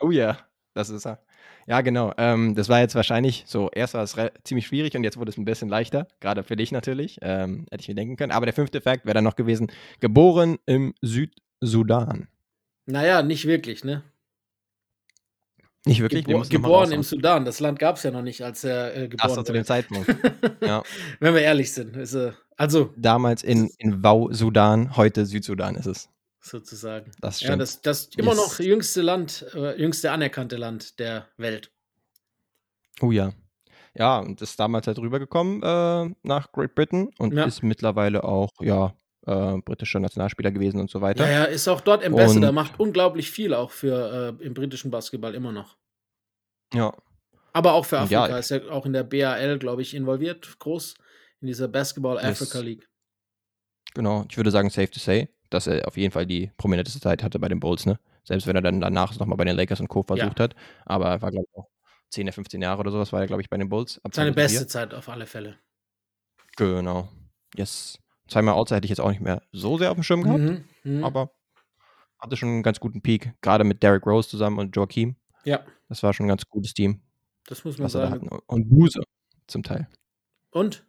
Oh ja, das ist er. Ja, genau. Ähm, das war jetzt wahrscheinlich so, erst war es ziemlich schwierig und jetzt wurde es ein bisschen leichter. Gerade für dich natürlich. Ähm, hätte ich mir denken können. Aber der fünfte Fakt wäre dann noch gewesen: geboren im Südsudan. Naja, nicht wirklich, ne? Nicht wirklich? Wir Gebor mal geboren im. Sudan. Das Land gab es ja noch nicht, als er äh, geboren so, zu wurde. dem Zeitpunkt. ja. Wenn wir ehrlich sind. Ist, äh, also, Damals in, in Wau-Sudan, heute Südsudan ist es. Sozusagen. Das Ja, stimmt. das, das immer Yes. noch jüngste Land, äh, jüngste anerkannte Land der Welt. Oh ja. Ja, und ist damals halt rübergekommen äh, nach Great Britain und Ja. ist mittlerweile auch, ja, äh, britischer Nationalspieler gewesen und so weiter. Ja, ja, ist auch dort Ambassador, Und- macht unglaublich viel auch für äh, im britischen Basketball immer noch. ja. Aber auch für Afrika ja, ist er auch in der BAL, glaube ich, involviert, groß in dieser Basketball Yes. Africa League. Genau, ich würde sagen, safe to say, dass er auf jeden Fall die prominenteste Zeit hatte bei den Bulls, ne? Selbst wenn er dann danach nochmal bei den Lakers und Co. versucht hat. Aber er war, glaube ich, auch 10, 15 Jahre oder sowas, war er, glaube ich, bei den Bulls. Seine 2004. beste Zeit auf alle Fälle. Genau. Yes. Zweimal Outside hätte ich jetzt auch nicht mehr so sehr auf dem Schirm gehabt, Mhm, mhm. aber hatte schon einen ganz guten Peak. Gerade mit Derrick Rose zusammen und Joakim. ja, Das war schon ein ganz gutes Team, das muss man sagen. Und Buse zum Teil. Und?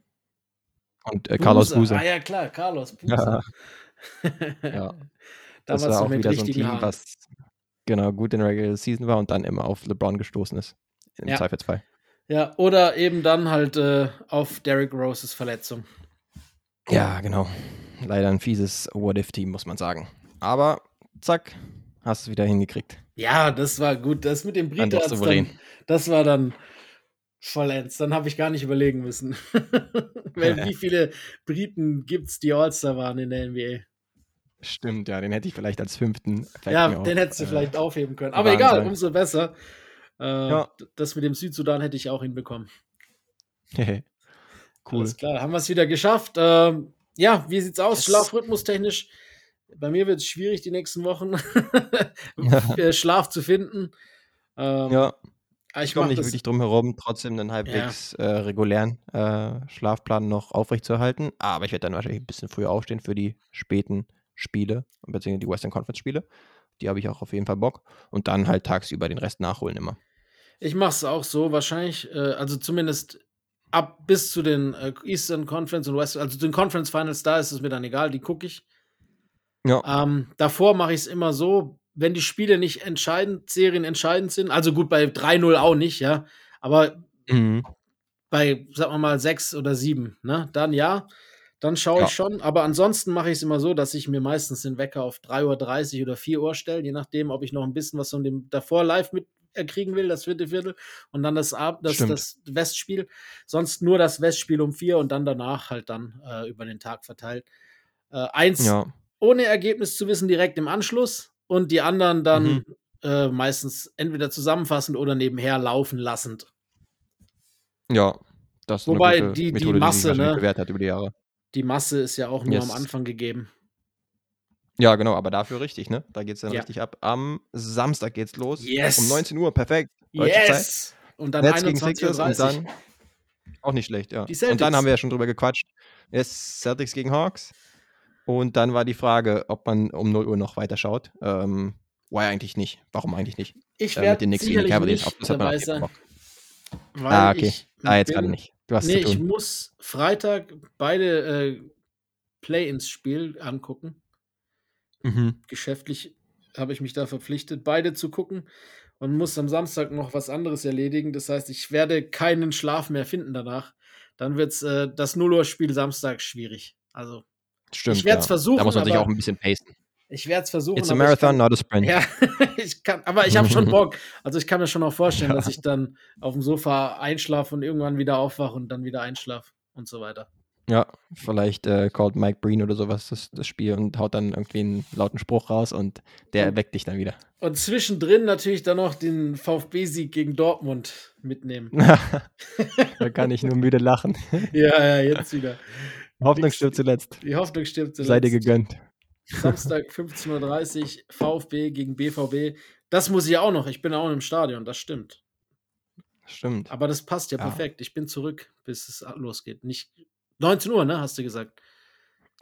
Und äh, Carlos Buse. Ah ja, klar, Carlos Buse. Ja. Ja. Damals das war auch mit wieder so ein Team, Haaren. was genau gut in der Regular Season war und dann immer auf LeBron gestoßen ist. Im Ja. Zweifelsfall. Ja, oder eben dann halt äh, auf Derrick Roses Verletzung. Ja, genau. Leider ein fieses What-If-Team, muss man sagen. Aber zack, hast es wieder hingekriegt. Ja, das war gut. Das mit dem souverän. dann, das war dann vollends. Dann habe ich gar nicht überlegen müssen. Weil wie viele Briten gibt es, die All-Star waren in der NBA? Stimmt, ja, den hätte ich vielleicht als fünften ja, den hättest du äh, vielleicht aufheben können. Aber bewahren egal, umso besser. Äh, Ja. Das mit dem Südsudan hätte ich auch hinbekommen. cool. Alles klar, haben wir es wieder geschafft. Ähm, ja, wie sieht's aus? Yes. Schlafrhythmustechnisch? Bei mir wird es schwierig, die nächsten Wochen äh, Schlaf zu finden. Ähm, Ja, aber ich ich komme nicht das. wirklich drum herum, trotzdem einen halbwegs äh, regulären äh, Schlafplan noch aufrechtzuerhalten. Aber ich werde dann wahrscheinlich ein bisschen früher aufstehen für die späten Spiele, beziehungsweise die Western Conference Spiele. Die habe ich auch auf jeden Fall Bock. Und dann halt tagsüber den Rest nachholen immer. Ich mache es auch so, wahrscheinlich, äh, also zumindest ab bis zu den äh, Eastern Conference und West, also den Conference Finals, da ist es mir dann egal, die gucke ich. Ja, Ähm, davor mache ich es immer so, wenn die Spiele nicht entscheidend, Serien entscheidend sind, also gut, bei 3-0 auch nicht, ja, aber mhm. bei, sagen wir mal, 6 oder 7, ne, dann ja, dann schaue Ja. ich schon, aber ansonsten mache ich es immer so, dass ich mir meistens den Wecker auf 3.30 Uhr oder 4 Uhr stelle, je nachdem, ob ich noch ein bisschen was von dem davor live mit kriegen will, das vierte Viertel, und dann das, Ab das, Stimmt. das Westspiel, sonst nur das Westspiel um 4 und dann danach halt dann äh, über den Tag verteilt. Äh, eins ja. ohne Ergebnis zu wissen, direkt im Anschluss und die anderen dann Mhm. äh, meistens entweder zusammenfassend oder nebenher laufen lassend. Ja, das ist Wobei die- die Methode, Masse, die ne? bewährt hat über die Jahre. Die Masse ist ja auch nur am Yes. Anfang gegeben. Ja, genau, aber dafür richtig, ne? Da geht es dann Ja. richtig ab. Am Samstag geht's los. Yes. Um 19 Uhr, perfekt. Deutsche Zeit. Yes! Und dann gegen 21.30 Sixers und Uhr. dann auch nicht schlecht, ja. Und dann haben wir ja schon drüber gequatscht. Yes, Celtics gegen Hawks. Und dann war die Frage, ob man um 0 Uhr noch weiter schaut. Ähm, why eigentlich nicht? Warum eigentlich nicht? Ich Äh, mit werde den Knicks gegen die sicherlich Cavaliers. Das hat man Bock. weil Ah, okay. ich Ah, jetzt gerade nicht. Du hast Nee, ich muss Freitag beide äh, Play-ins-Spiel angucken. Mhm. geschäftlich habe ich mich da verpflichtet, beide zu gucken und muss am Samstag noch was anderes erledigen. Das heißt, ich werde keinen Schlaf mehr finden danach. Dann wird äh, das 0 Uhr Spiel Samstag schwierig. Also, Stimmt. Ich werd's ja. versuchen, Da muss man sich auch ein bisschen pacen. Ich werde es versuchen. It's a marathon, kann- not a sprint. Ja, ich kann, aber ich habe schon Bock. Also ich kann mir schon auch vorstellen, dass ich dann auf dem Sofa einschlafe und irgendwann wieder aufwache und dann wieder einschlafe und so weiter. Ja, vielleicht äh, callt Mike Breen oder sowas das, das Spiel und haut dann irgendwie einen lauten Spruch raus und der weckt dich dann wieder. Und zwischendrin natürlich dann noch den VfB-Sieg gegen Dortmund mitnehmen. da kann ich nur müde lachen. ja, ja, jetzt wieder. Hoffnung stirbt zuletzt. Die Hoffnung stirbt zuletzt. Sei dir gegönnt. Samstag 15.30 Uhr, VfB gegen BVB. Das muss ich auch noch. Ich bin auch im Stadion, das stimmt. Stimmt. Aber das passt ja, Ja. perfekt. Ich bin zurück, bis es losgeht. Nicht 19 Uhr, ne? Hast du gesagt.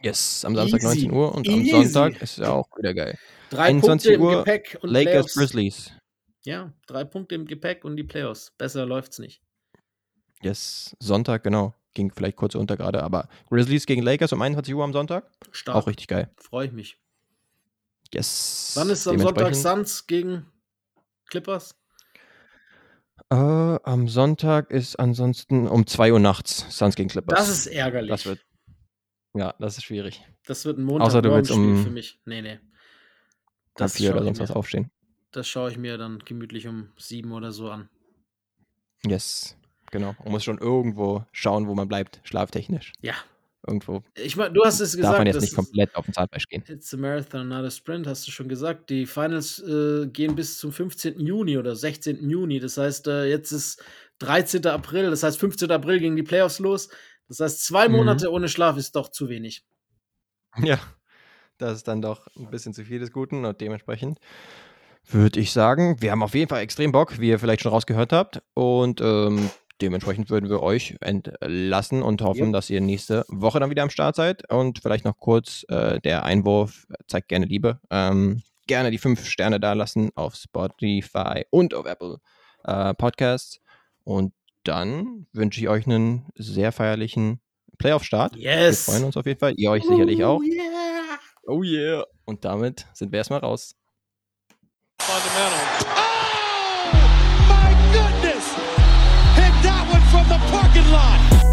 Yes, am Samstag Easy. 19 Uhr und Easy. am Sonntag ist ja auch wieder geil. Drei 21 Punkte im Uhr, Gepäck und Lakers Playoffs. Grizzlies. Ja, drei Punkte im Gepäck und die Playoffs. Besser läuft's nicht. Yes, Sonntag, genau. Ging vielleicht kurz unter gerade, aber Grizzlies gegen Lakers um 21 Uhr am Sonntag. Stark. Auch richtig geil. Freue ich mich. Yes. Wann ist am Sonntag Suns gegen Clippers? Äh, am Sonntag ist ansonsten um 2 Uhr nachts Suns gegen Clippers. Das ist ärgerlich. Das wird. Ja, das ist schwierig. Das wird ein Außer du willst um für mich. Nee, nee. Das vier oder sonst was aufstehen. das schaue ich mir dann gemütlich um sieben oder so an. Yes. Genau. Man muss schon irgendwo schauen, wo man bleibt, schlaftechnisch. Ja. Irgendwo Ich meine, du hast es gesagt. darf man jetzt nicht komplett auf den Zahnfleisch gehen. It's a Marathon, not a Sprint, hast du schon gesagt. Die Finals äh, gehen bis zum 15. Juni oder 16. Juni. Das heißt, äh, jetzt ist 13. April, das heißt 15. April gegen die Playoffs los. Das heißt, zwei Mhm. Monate ohne Schlaf ist doch zu wenig. Ja, das ist dann doch ein bisschen zu viel des Guten und dementsprechend würde ich sagen, wir haben auf jeden Fall extrem Bock, wie ihr vielleicht schon rausgehört habt. Und ähm, dementsprechend würden wir euch entlassen und hoffen, Yep. dass ihr nächste Woche dann wieder am Start seid. Und vielleicht noch kurz äh, der Einwurf, zeigt gerne Liebe. Ähm, gerne die fünf Sterne da lassen auf Spotify und auf Apple äh, Podcasts. Und dann wünsche ich euch einen sehr feierlichen Playoff-Start. Yes! Wir freuen uns auf jeden Fall. Ihr euch sicherlich auch. Oh, yeah! Oh yeah. Und damit sind wir erstmal raus. Oh, from the parking lot.